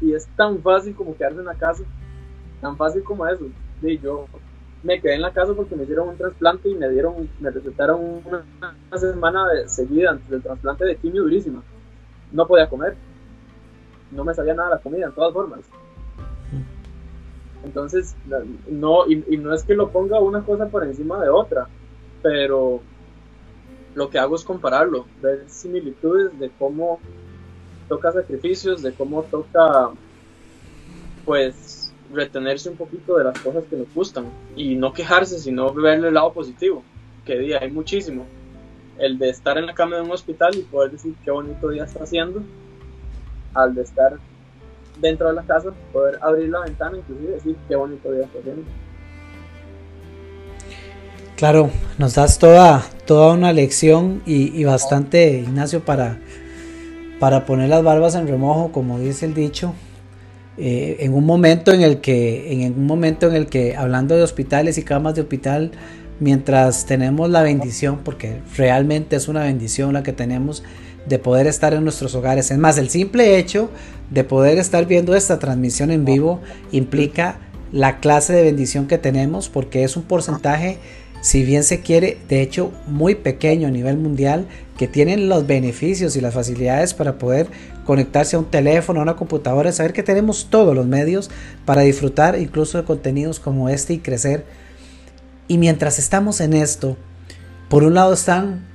Y es tan fácil como quedarse en la casa, tan fácil como eso. Y yo me quedé en la casa porque me hicieron un trasplante y me dieron, me recetaron una, semana de, seguida antes del trasplante de quimio durísima. No podía comer. No me sabía nada la comida, en todas formas. Entonces, no, y, no es que lo ponga una cosa por encima de otra, pero lo que hago es compararlo, ver similitudes de cómo toca sacrificios, de cómo toca, pues, retenerse un poquito de las cosas que nos gustan y no quejarse, sino verle el lado positivo, que día hay muchísimo. El de estar en la cama de un hospital y poder decir qué bonito día está haciendo, al de estar dentro de la casa, poder abrir la ventana y decir qué bonito día está haciendo. Claro, nos das toda, toda una lección y, y bastante, Ignacio, para, para poner las barbas en remojo, como dice el dicho, eh, en un momento en el que en un momento en el que hablando de hospitales y camas de hospital mientras tenemos la bendición porque realmente es una bendición la que tenemos de poder estar en nuestros hogares es más el simple hecho de poder estar viendo esta transmisión en vivo implica la clase de bendición que tenemos porque es un porcentaje si bien se quiere, de hecho muy pequeño a nivel mundial, que tienen los beneficios y las facilidades para poder conectarse a un teléfono, a una computadora, saber que tenemos todos los medios para disfrutar incluso de contenidos como este y crecer. Y mientras estamos en esto, por un lado están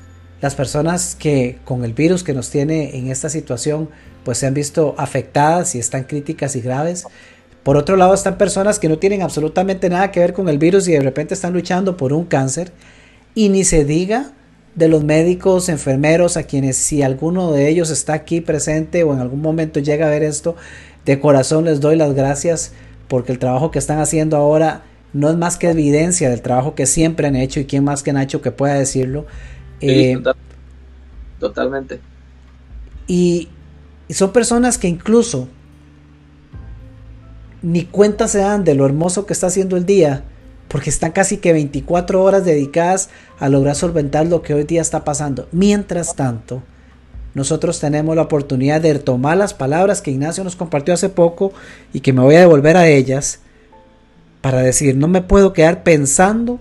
las personas que con el virus que nos tiene en esta situación, pues se han visto afectadas y están críticas y graves. Por otro lado están personas que no tienen absolutamente nada que ver con el virus y de repente están luchando por un cáncer. Y ni se diga de los médicos, enfermeros, a quienes si alguno de ellos está aquí presente o en algún momento llega a ver esto, de corazón les doy las gracias porque el trabajo que están haciendo ahora no es más que evidencia del trabajo que siempre han hecho y quién más que Nacho que pueda decirlo. Eh, totalmente. y son personas que incluso ni cuenta se dan de lo hermoso que está haciendo el día porque están casi que 24 horas dedicadas a lograr solventar lo que hoy día está pasando. Mientras tanto, nosotros tenemos la oportunidad de tomar las palabras que Ignacio nos compartió hace poco y que me voy a devolver a ellas para decir, no me puedo quedar pensando,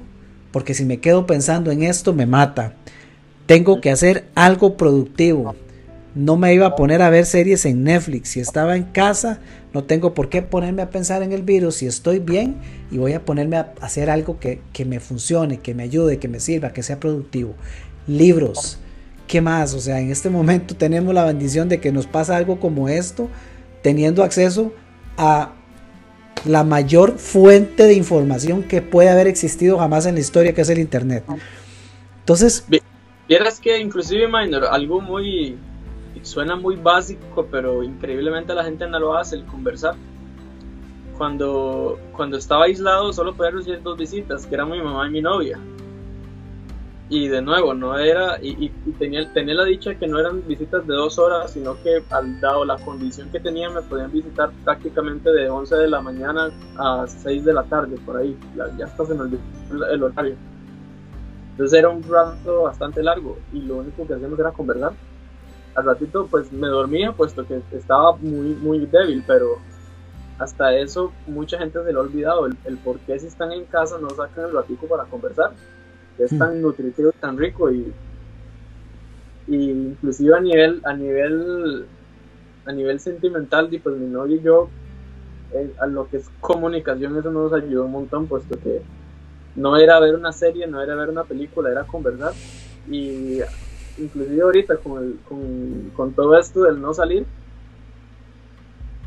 porque si me quedo pensando en esto me mata. Tengo que hacer algo productivo. No me iba a poner a ver series en Netflix. Si estaba en casa, no tengo por qué ponerme a pensar en el virus. Si estoy bien, y voy a ponerme a hacer algo que, me funcione, que me ayude, que me sirva, que sea productivo. Libros. ¿Qué más? O sea, en este momento tenemos la bendición de que nos pasa algo como esto, teniendo acceso a la mayor fuente de información que puede haber existido jamás en la historia, que es el Internet. Entonces... Vieras que inclusive, Minor, algo muy... Suena muy básico, pero increíblemente la gente no lo hace, el conversar. Cuando, cuando estaba aislado solo podía recibir dos visitas, que eran mi mamá y mi novia. Y de nuevo no era y, tenía tenía la dicha que no eran visitas de dos horas sino que al dado la condición que tenía me podían visitar prácticamente de 11 de la mañana a 6 de la tarde por ahí. Ya, está se me olvidó el horario entonces era un rato bastante largo y lo único que hacíamos era conversar al ratito pues me dormía puesto que estaba muy muy débil pero hasta eso mucha gente se lo ha olvidado el, el por qué si están en casa no sacan el ratito para conversar es mm. tan nutritivo y tan rico y, inclusive a nivel a nivel a nivel sentimental pues mi novia y yo eh, a lo que es comunicación eso nos ayudó un montón puesto que no era ver una serie no era ver una película era conversar y inclusive ahorita con, con, con todo esto del no salir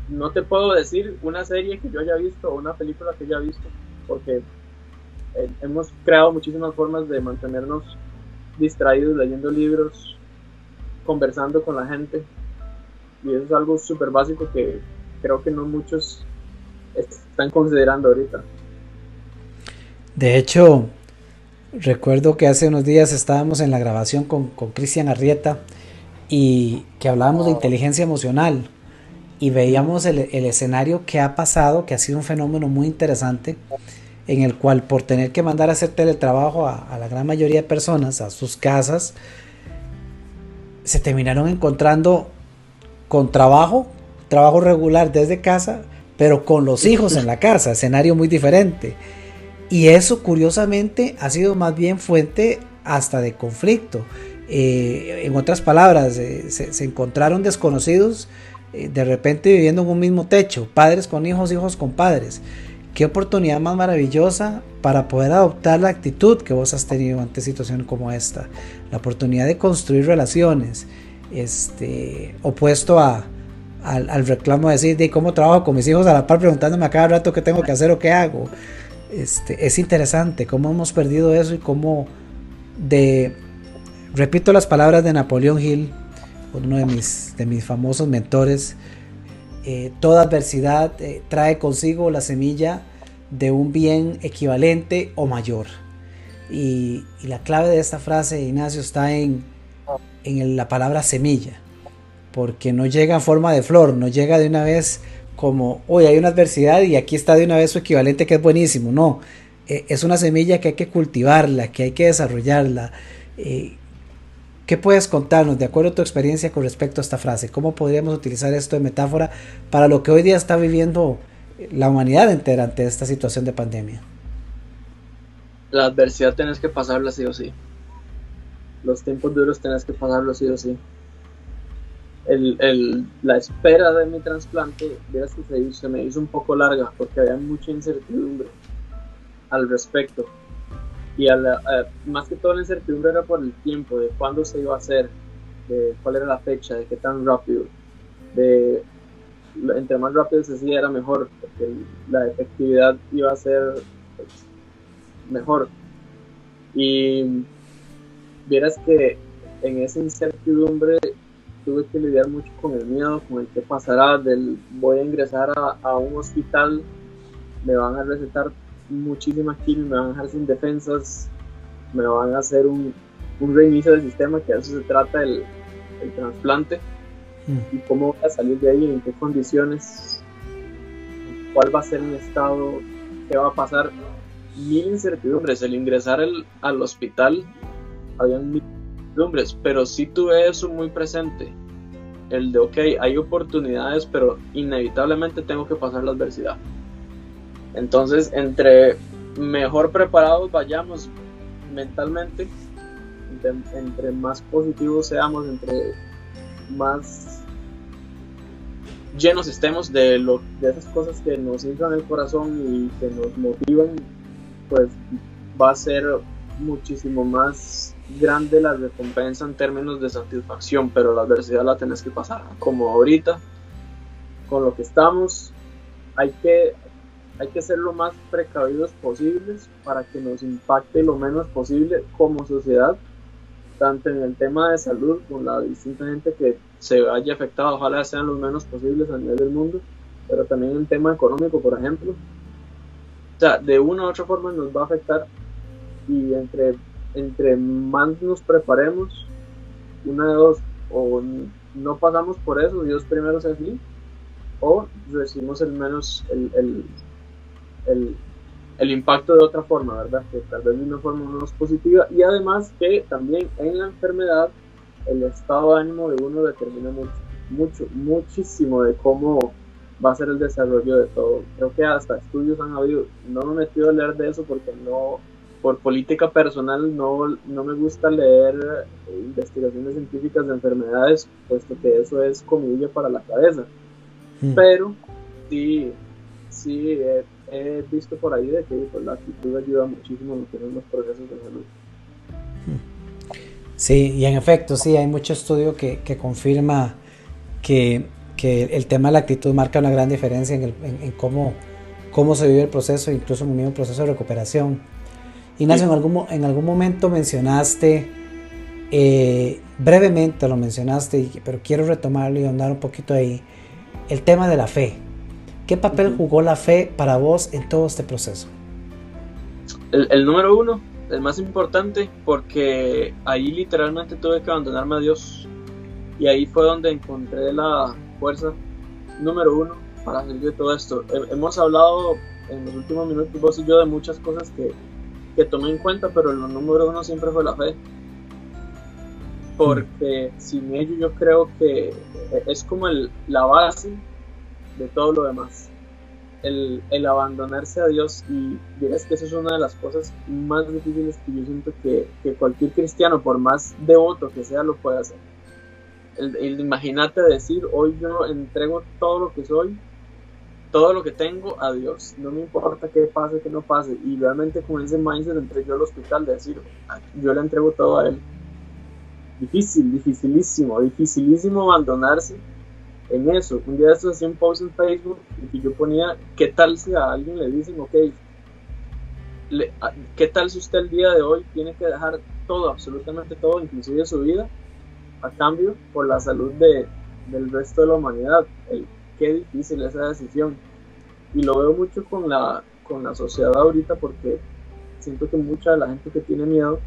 no te puedo decir una serie que yo haya visto o una película que haya visto porque eh, hemos creado muchísimas formas de mantenernos distraídos leyendo libros, conversando con la gente. Y eso es algo súper básico que creo que no muchos están considerando ahorita. De hecho, recuerdo que hace unos días estábamos en la grabación con Cristian Arrieta y que hablábamos de inteligencia emocional y veíamos el, el, escenario que ha pasado, que ha sido un fenómeno muy interesante en el cual por tener que mandar a hacer teletrabajo a, la gran mayoría de personas a sus casas, se terminaron encontrando con trabajo, trabajo regular desde casa, pero con los hijos en la casa, escenario muy diferente. Y eso curiosamente ha sido más bien fuente hasta de conflicto. Eh, en otras palabras, eh, se, encontraron desconocidos eh, de repente viviendo en un mismo techo, padres con hijos, hijos con padres. Qué oportunidad más maravillosa para poder adoptar la actitud que vos has tenido ante situaciones como esta. La oportunidad de construir relaciones. Este, opuesto a, al, reclamo de decir de cómo trabajo con mis hijos a la par preguntándome a cada rato qué tengo que hacer o qué hago. Este, es interesante cómo hemos perdido eso y cómo de, repito las palabras de Napoleón Hill, uno de mis, de mis famosos mentores, eh, toda adversidad eh, trae consigo la semilla de un bien equivalente o mayor. Y, la clave de esta frase, Ignacio, está en, en la palabra semilla, porque no llega en forma de flor, no llega de una vez como, hoy hay una adversidad y aquí está de una vez su equivalente que es buenísimo. No, eh, es una semilla que hay que cultivarla, que hay que desarrollarla. ¿Qué puedes contarnos de acuerdo a tu experiencia con respecto a esta frase? ¿Cómo podríamos utilizar esto de metáfora para lo que hoy día está viviendo la humanidad entera ante esta situación de pandemia? La adversidad tenés que pasarla sí o sí. Los tiempos duros tenés que pasarlo sí o sí. La espera de mi trasplante, se, se me hizo un poco larga porque había mucha incertidumbre al respecto y más que todo la incertidumbre era por el tiempo, de cuándo se iba a hacer, de cuál era la fecha, de qué tan rápido, de entre más rápido se hacía era mejor, porque la efectividad iba a ser pues, mejor. Y vieras que en esa incertidumbre tuve que lidiar mucho con el miedo, con el que pasará, del voy a ingresar a, a un hospital, me van a recetar muchísimas kills, me van a dejar sin defensas, me van a hacer un, un reinicio del sistema, que de eso se trata el, el trasplante, mm. y cómo voy a salir de ahí, en qué condiciones, cuál va a ser mi estado, qué va a pasar. mil incertidumbres. El ingresar al hospital, había mil incertidumbres, pero sí tuve eso muy presente. El de, ok, hay oportunidades, pero inevitablemente tengo que pasar la adversidad. Entonces, entre mejor preparados vayamos mentalmente, entre, más positivos seamos, entre más llenos estemos de, lo, de esas cosas que nos inflan el corazón y que nos motivan, pues va a ser muchísimo más grande la recompensa en términos de satisfacción, pero la adversidad la tenés que pasar. Como ahorita, con lo que estamos, hay que, hay que ser lo más precavidos posibles para que nos impacte lo menos posible como sociedad, tanto en el tema de salud, con la distinta gente que se haya afectado, ojalá sean los menos posibles a nivel del mundo, pero también en tema económico, por ejemplo. O sea, de una u otra forma nos va a afectar y entre, entre más nos preparemos, una de dos, o no pasamos por eso, Dios primero se así, o recibimos el menos, el, el, el, el, impacto de otra forma, ¿verdad? Que tal vez de una forma menos positiva, y además que también en la enfermedad el estado de ánimo de uno determina mucho, mucho, muchísimo de cómo va a ser el desarrollo de todo. Creo que hasta estudios han habido, no me he metido a leer de eso porque no, por política personal no, no me gusta leer investigaciones científicas de enfermedades, puesto que eso es comidilla para la cabeza. Hmm. Pero sí, sí he, visto por ahí de que pues, la actitud ayuda muchísimo en los procesos de salud. Sí, y en efecto, sí, hay mucho estudio que, que confirma que, que, el tema de la actitud marca una gran diferencia en, el, en, cómo, cómo se vive el proceso, incluso en un mismo proceso de recuperación. Ignacio, en, algún, en algún momento mencionaste, eh, brevemente lo mencionaste, pero quiero retomarlo y andar un poquito ahí, el tema de la fe. ¿Qué papel jugó la fe para vos en todo este proceso? El, el número uno, el más importante porque ahí literalmente tuve que abandonarme a Dios y ahí fue donde encontré la fuerza número uno para salir de todo esto. Hemos hablado en los últimos minutos vos y yo de muchas cosas que, que tomé en cuenta, pero lo número uno siempre fue la fe. Porque sin ello yo creo que es como el, la base de todo lo demás el, abandonarse a Dios y dirás que eso es una de las cosas más difíciles que yo siento que, cualquier cristiano, por más devoto que sea, lo puede hacer. El imagínate decir, hoy yo entrego todo lo que soy, todo lo que tengo a Dios, no me importa qué pase, qué no pase, y realmente con ese mindset entré yo al hospital de decir, yo le entrego todo a Él. Difícil, dificilísimo, dificilísimo abandonarse en eso. Un día esto hacía un post en Facebook y yo ponía, ¿qué tal si a alguien le dicen, ok, ¿qué tal si usted el día de hoy tiene que dejar todo, absolutamente todo, inclusive su vida, a cambio por la salud de, del resto de la humanidad? Qué difícil esa decisión. Y lo veo mucho con la, con la sociedad ahorita porque siento que mucha de la gente que tiene miedo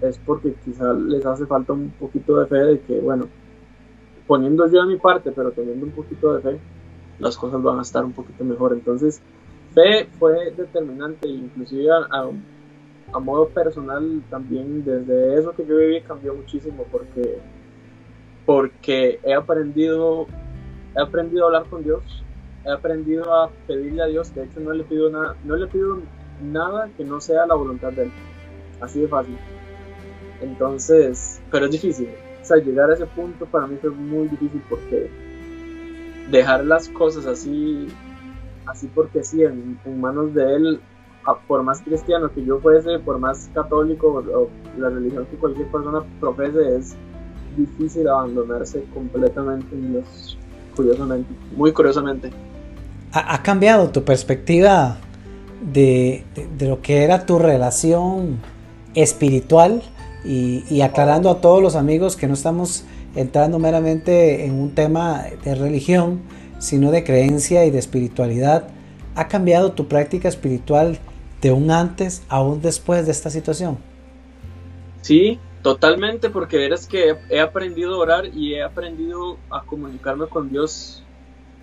es porque quizá les hace falta un poquito de fe de que, bueno, poniendo yo a mi parte, pero teniendo un poquito de fe, las cosas van a estar un poquito mejor. Entonces, fe fue determinante, inclusive a, a, modo personal también, desde eso que yo viví cambió muchísimo porque, porque he aprendido, he aprendido a hablar con Dios, he aprendido a pedirle a Dios, de hecho no le pido nada, no le pido nada que no sea la voluntad de Él, así de fácil. Entonces, pero es difícil, llegar a ese punto para mí fue muy difícil porque dejar las cosas así, así porque sí, en, manos de él, por más cristiano que yo fuese, por más católico o, la religión que cualquier persona profese, es difícil abandonarse completamente en Dios, curiosamente, muy curiosamente. ¿Ha, cambiado tu perspectiva de, de lo que era tu relación espiritual? y, aclarando a todos los amigos que no estamos entrando meramente en un tema de religión, sino de creencia y de espiritualidad. ¿Ha cambiado tu práctica espiritual de un antes a un después de esta situación? Sí, totalmente, porque eres que he aprendido a orar y he aprendido a comunicarme con Dios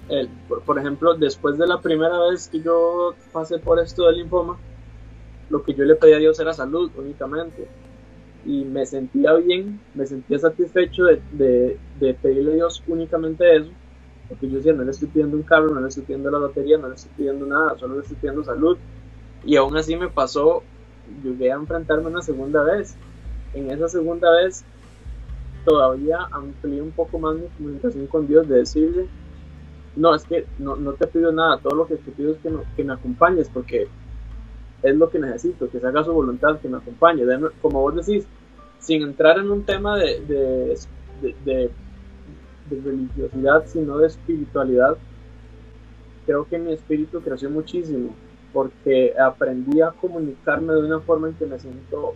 el, por, ejemplo, después de la primera vez que yo pasé por esto del linfoma, lo que yo le pedía a Dios era salud únicamente. Y me sentía bien, me sentía satisfecho de, pedirle a Dios únicamente eso. Porque yo decía, no le estoy pidiendo un carro, no le estoy pidiendo la batería, no le estoy pidiendo nada, solo le estoy pidiendo salud. Y aún así me pasó, llegué a enfrentarme una segunda vez. En esa segunda vez todavía amplié un poco más mi comunicación con Dios, de decirle, no, es que no, no te pido nada, todo lo que te pido es que, que me acompañes, porque es lo que necesito, que se haga su voluntad, que me acompañe. como vos decís, sin entrar en un tema de, de, de, de, religiosidad, sino de espiritualidad, creo que mi espíritu creció muchísimo, porque aprendí a comunicarme de una forma en que me siento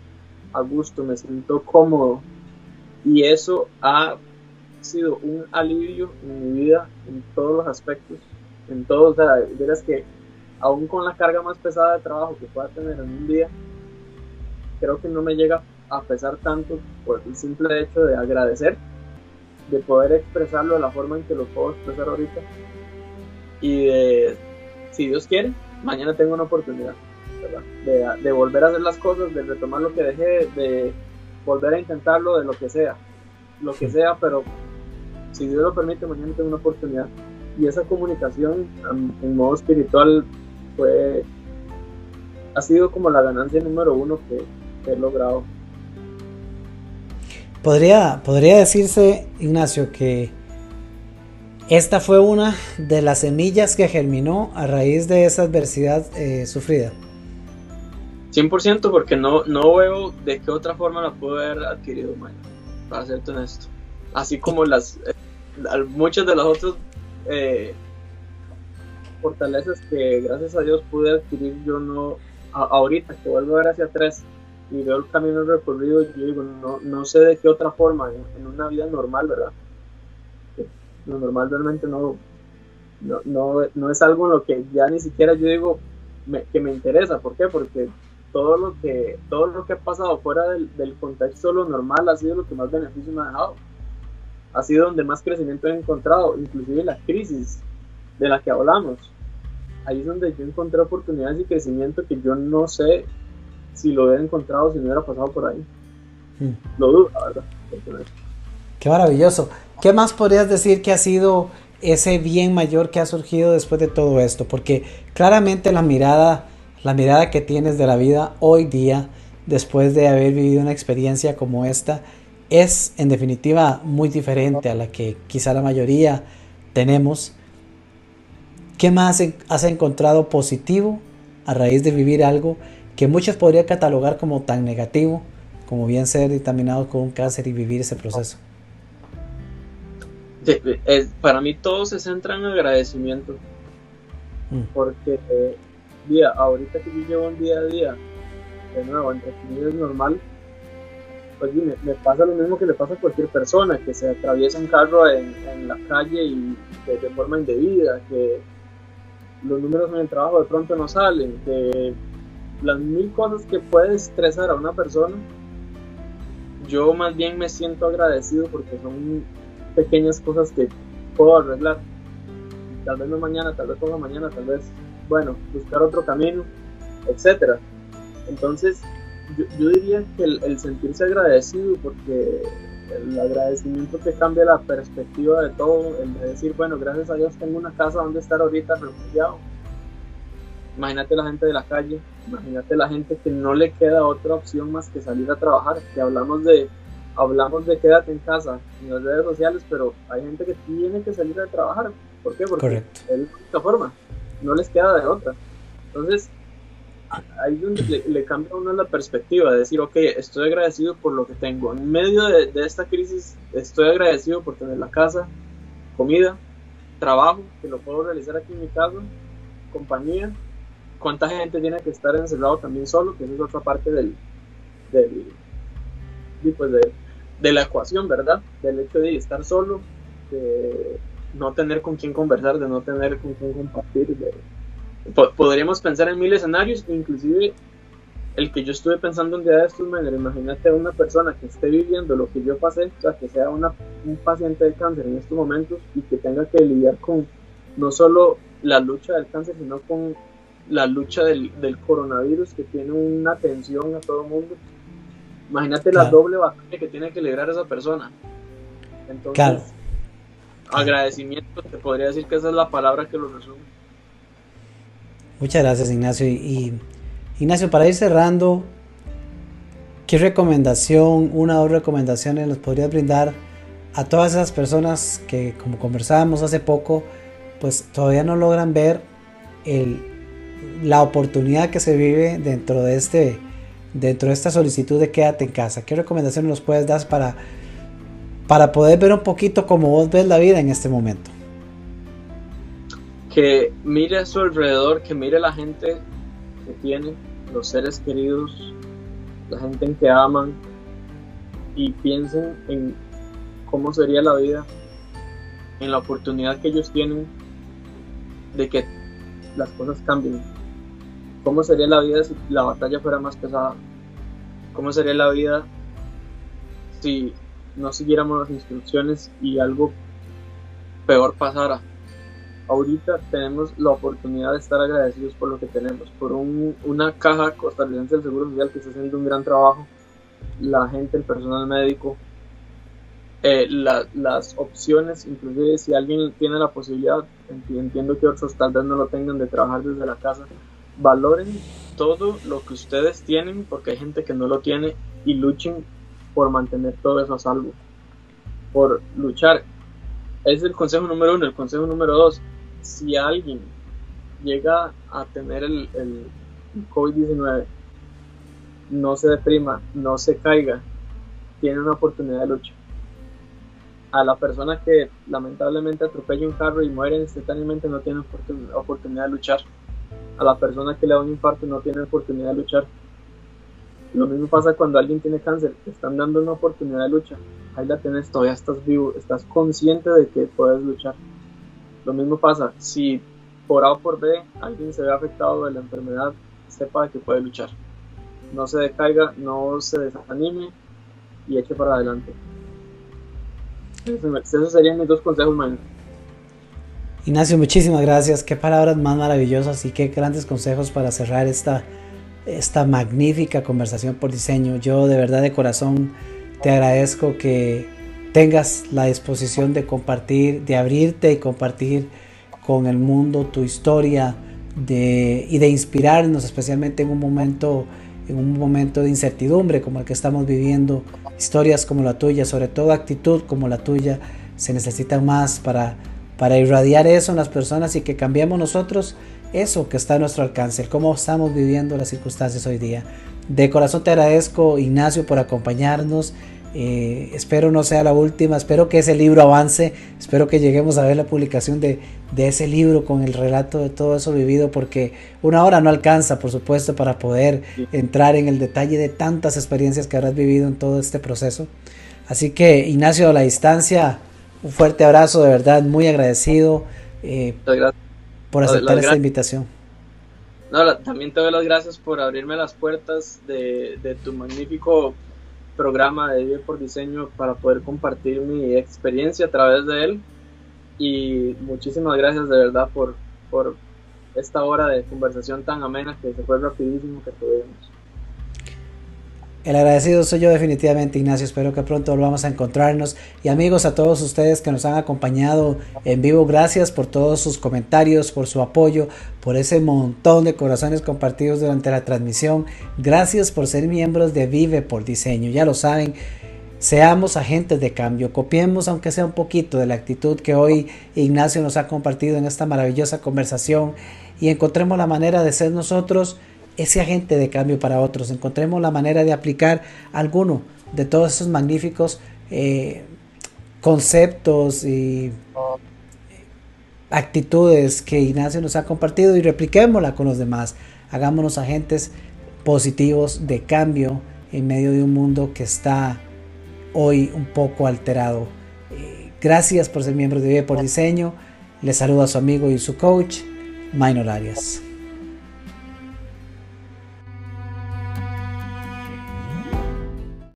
a gusto, me siento cómodo, y eso ha sido un alivio en mi vida en todos los aspectos, en todos, o sea, verás que aún con la carga más pesada de trabajo que pueda tener en un día, creo que no me llega a pesar tanto por el simple hecho de agradecer, de poder expresarlo de la forma en que lo puedo expresar ahorita. Y de, si Dios quiere, mañana tengo una oportunidad de, de volver a hacer las cosas, de retomar lo que dejé, de volver a intentarlo de lo que sea, lo que sea, pero si Dios lo permite, mañana tengo una oportunidad. Y esa comunicación en modo espiritual fue, ha sido como la ganancia número uno que, he logrado. Podría, podría decirse, Ignacio, que esta fue una de las semillas que germinó a raíz de esa adversidad eh, sufrida. 100% porque no, no veo de qué otra forma la puedo haber adquirido, para serte honesto. Así como las eh, muchas de las otras eh, fortalezas que gracias a Dios pude adquirir, yo no, ahorita que vuelvo a ver hacia atrás y veo el camino recorrido, yo digo, no, no sé de qué otra forma, en, una vida normal, ¿verdad? Lo normal realmente no, no, no, no, es algo en lo que ya ni siquiera yo digo que me interesa, ¿por qué? Porque todo lo que, todo lo que ha pasado fuera del, del contexto lo normal ha sido lo que más beneficio me ha dejado. Ha sido donde más crecimiento he encontrado, inclusive la crisis de la que hablamos. Ahí es donde yo encontré oportunidades y crecimiento que yo no sé si lo hubiera encontrado si no hubiera pasado por ahí. Hmm. Lo dudo, la verdad. Qué maravilloso. ¿Qué más podrías decir que ha sido ese bien mayor que ha surgido después de todo esto? Porque claramente la mirada la mirada que tienes de la vida hoy día, después de haber vivido una experiencia como esta, es en definitiva muy diferente a la que quizá la mayoría tenemos. ¿Qué más has encontrado positivo a raíz de vivir algo que muchos podrían catalogar como tan negativo, como bien ser dictaminado con un cáncer y vivir ese proceso? para mí todo se centra en agradecimiento, mm. porque eh, día, ahorita que yo llevo un día a día, de nuevo, entre comillas normal, pues me, pasa lo mismo que le pasa a cualquier persona, que se atraviesa un carro en, en la calle y de, forma indebida, que los números en el trabajo de pronto no salen, que las mil cosas que puede estresar a una persona, yo más bien me siento agradecido porque son pequeñas cosas que puedo arreglar. Tal vez no mañana, tal vez no mañana, tal vez bueno, buscar otro camino, etcétera. Entonces, yo, diría que el, sentirse agradecido, porque el agradecimiento te cambia la perspectiva de todo, el de decir, bueno, gracias a Dios tengo una casa donde estar ahorita refugiado. Imagínate la gente de la calle, imagínate la gente que no le queda otra opción más que salir a trabajar, que hablamos de hablamos de quédate en casa en las redes sociales, pero hay gente que tiene que salir a trabajar. ¿Por qué? Porque es la única forma no les queda de otra. Entonces, le, cambia a uno la perspectiva, de decir, ok, estoy agradecido por lo que tengo. En medio de, esta crisis, estoy agradecido por tener la casa, comida, trabajo, que lo puedo realizar aquí en mi casa, compañía. ¿Cuánta gente tiene que estar encerrado también solo? Que es otra parte del, del pues de, de la ecuación, ¿verdad? Del hecho de estar solo, de no tener con quién conversar, de no tener con quién compartir. podríamos pensar en mil escenarios, inclusive el que yo estuve pensando un día de estos, manera, imagínate a una persona que esté viviendo lo que yo pasé, o sea, que sea una, un paciente de cáncer en estos momentos y que tenga que lidiar con no solo la lucha del cáncer, sino con la lucha del, coronavirus que tiene una tensión a todo el mundo. Imagínate la doble batalla que tiene que librar esa persona. Entonces, agradecimiento, te podría decir que esa es la palabra que lo resume. Muchas gracias, Ignacio. Y, Ignacio, para ir cerrando, ¿qué recomendación, una o dos recomendaciones nos podrías brindar a todas esas personas que, como conversábamos hace poco, pues todavía no logran ver el, la oportunidad que se vive dentro de este dentro de esta solicitud de quédate en casa. ¿Qué recomendaciones nos puedes dar para, para poder ver un poquito cómo vos ves la vida en este momento? Que mire a su alrededor, que mire la gente que tiene, los seres queridos, la gente en que aman y piensen en cómo sería la vida, en la oportunidad que ellos tienen de que las cosas cambien. ¿Cómo sería la vida si la batalla fuera más pesada? ¿Cómo sería la vida si no siguiéramos las instrucciones y algo peor pasara? Ahorita tenemos la oportunidad de estar agradecidos por lo que tenemos, por una caja costarricense del Seguro Social que está haciendo un gran trabajo, la gente, el personal médico, eh, las opciones, inclusive si alguien tiene la posibilidad, entiendo que otros tal vez no lo tengan de trabajar desde la casa, valoren todo lo que ustedes tienen, porque hay gente que no lo tiene, y luchen por mantener todo eso a salvo, por luchar. Es el consejo número uno. El consejo número dos, si alguien llega a tener el, el COVID-19, no se deprima, no se caiga, tiene una oportunidad de lucha a la persona que lamentablemente atropella un carro y muere instantáneamente no tiene oportunidad de luchar. A la persona que le da un infarto no tiene oportunidad de luchar. Lo mismo pasa cuando alguien tiene cáncer, te están dando una oportunidad de lucha. Ahí la tienes, todavía estás vivo, estás consciente de que puedes luchar. Lo mismo pasa si por A o por B alguien se ve afectado de la enfermedad, sepa que puede luchar. No se decaiga, no se desanime y eche para adelante. Esos serían mis dos consejos, man. Ignacio, muchísimas gracias. Qué palabras más maravillosas y qué grandes consejos para cerrar esta, esta magnífica conversación por diseño. Yo de verdad de corazón te agradezco que tengas la disposición de compartir, de abrirte y compartir con el mundo tu historia y de inspirarnos, especialmente en un momento en un momento de incertidumbre como el que estamos viviendo, historias como la tuya, sobre todo actitud como la tuya, se necesitan más para, para irradiar eso en las personas y que cambiemos nosotros eso que está a nuestro alcance, cómo estamos viviendo las circunstancias hoy día. De corazón te agradezco, Ignacio, por acompañarnos eh, espero no sea la última, espero que ese libro avance, espero que lleguemos a ver la publicación de, ese libro con el relato de todo eso vivido, porque una hora no alcanza, por supuesto, para poder entrar en el detalle de tantas experiencias que habrás vivido en todo este proceso. Así que, Ignacio, a la distancia, un fuerte abrazo, de verdad, muy agradecido eh, por aceptar esta invitación. No, también te doy las gracias por abrirme las puertas de, de tu magnífico programa de Vive por Diseño para poder compartir mi experiencia a través de él. Y muchísimas gracias de verdad por, por esta hora de conversación tan amena que se fue rapidísimo que tuvimos. El agradecido soy yo definitivamente, Ignacio. Espero que pronto volvamos a encontrarnos. Y amigos, a todos ustedes que nos han acompañado en vivo, gracias por todos sus comentarios, por su apoyo, por ese montón de corazones compartidos durante la transmisión. Gracias por ser miembros de Vive por Diseño. Ya lo saben, seamos agentes de cambio. Copiemos, aunque sea un poquito, de la actitud que hoy Ignacio nos ha compartido en esta maravillosa conversación y encontremos la manera de ser nosotros ese agente de cambio para otros. Encontremos la manera de aplicar alguno de todos esos magníficos eh, conceptos y actitudes que Ignacio nos ha compartido y repliquémosla con los demás. Hagámonos agentes positivos de cambio en medio de un mundo que está hoy un poco alterado. Eh, gracias por ser miembro de Vive por Diseño. Les saluda su amigo y su coach, Minor Arias.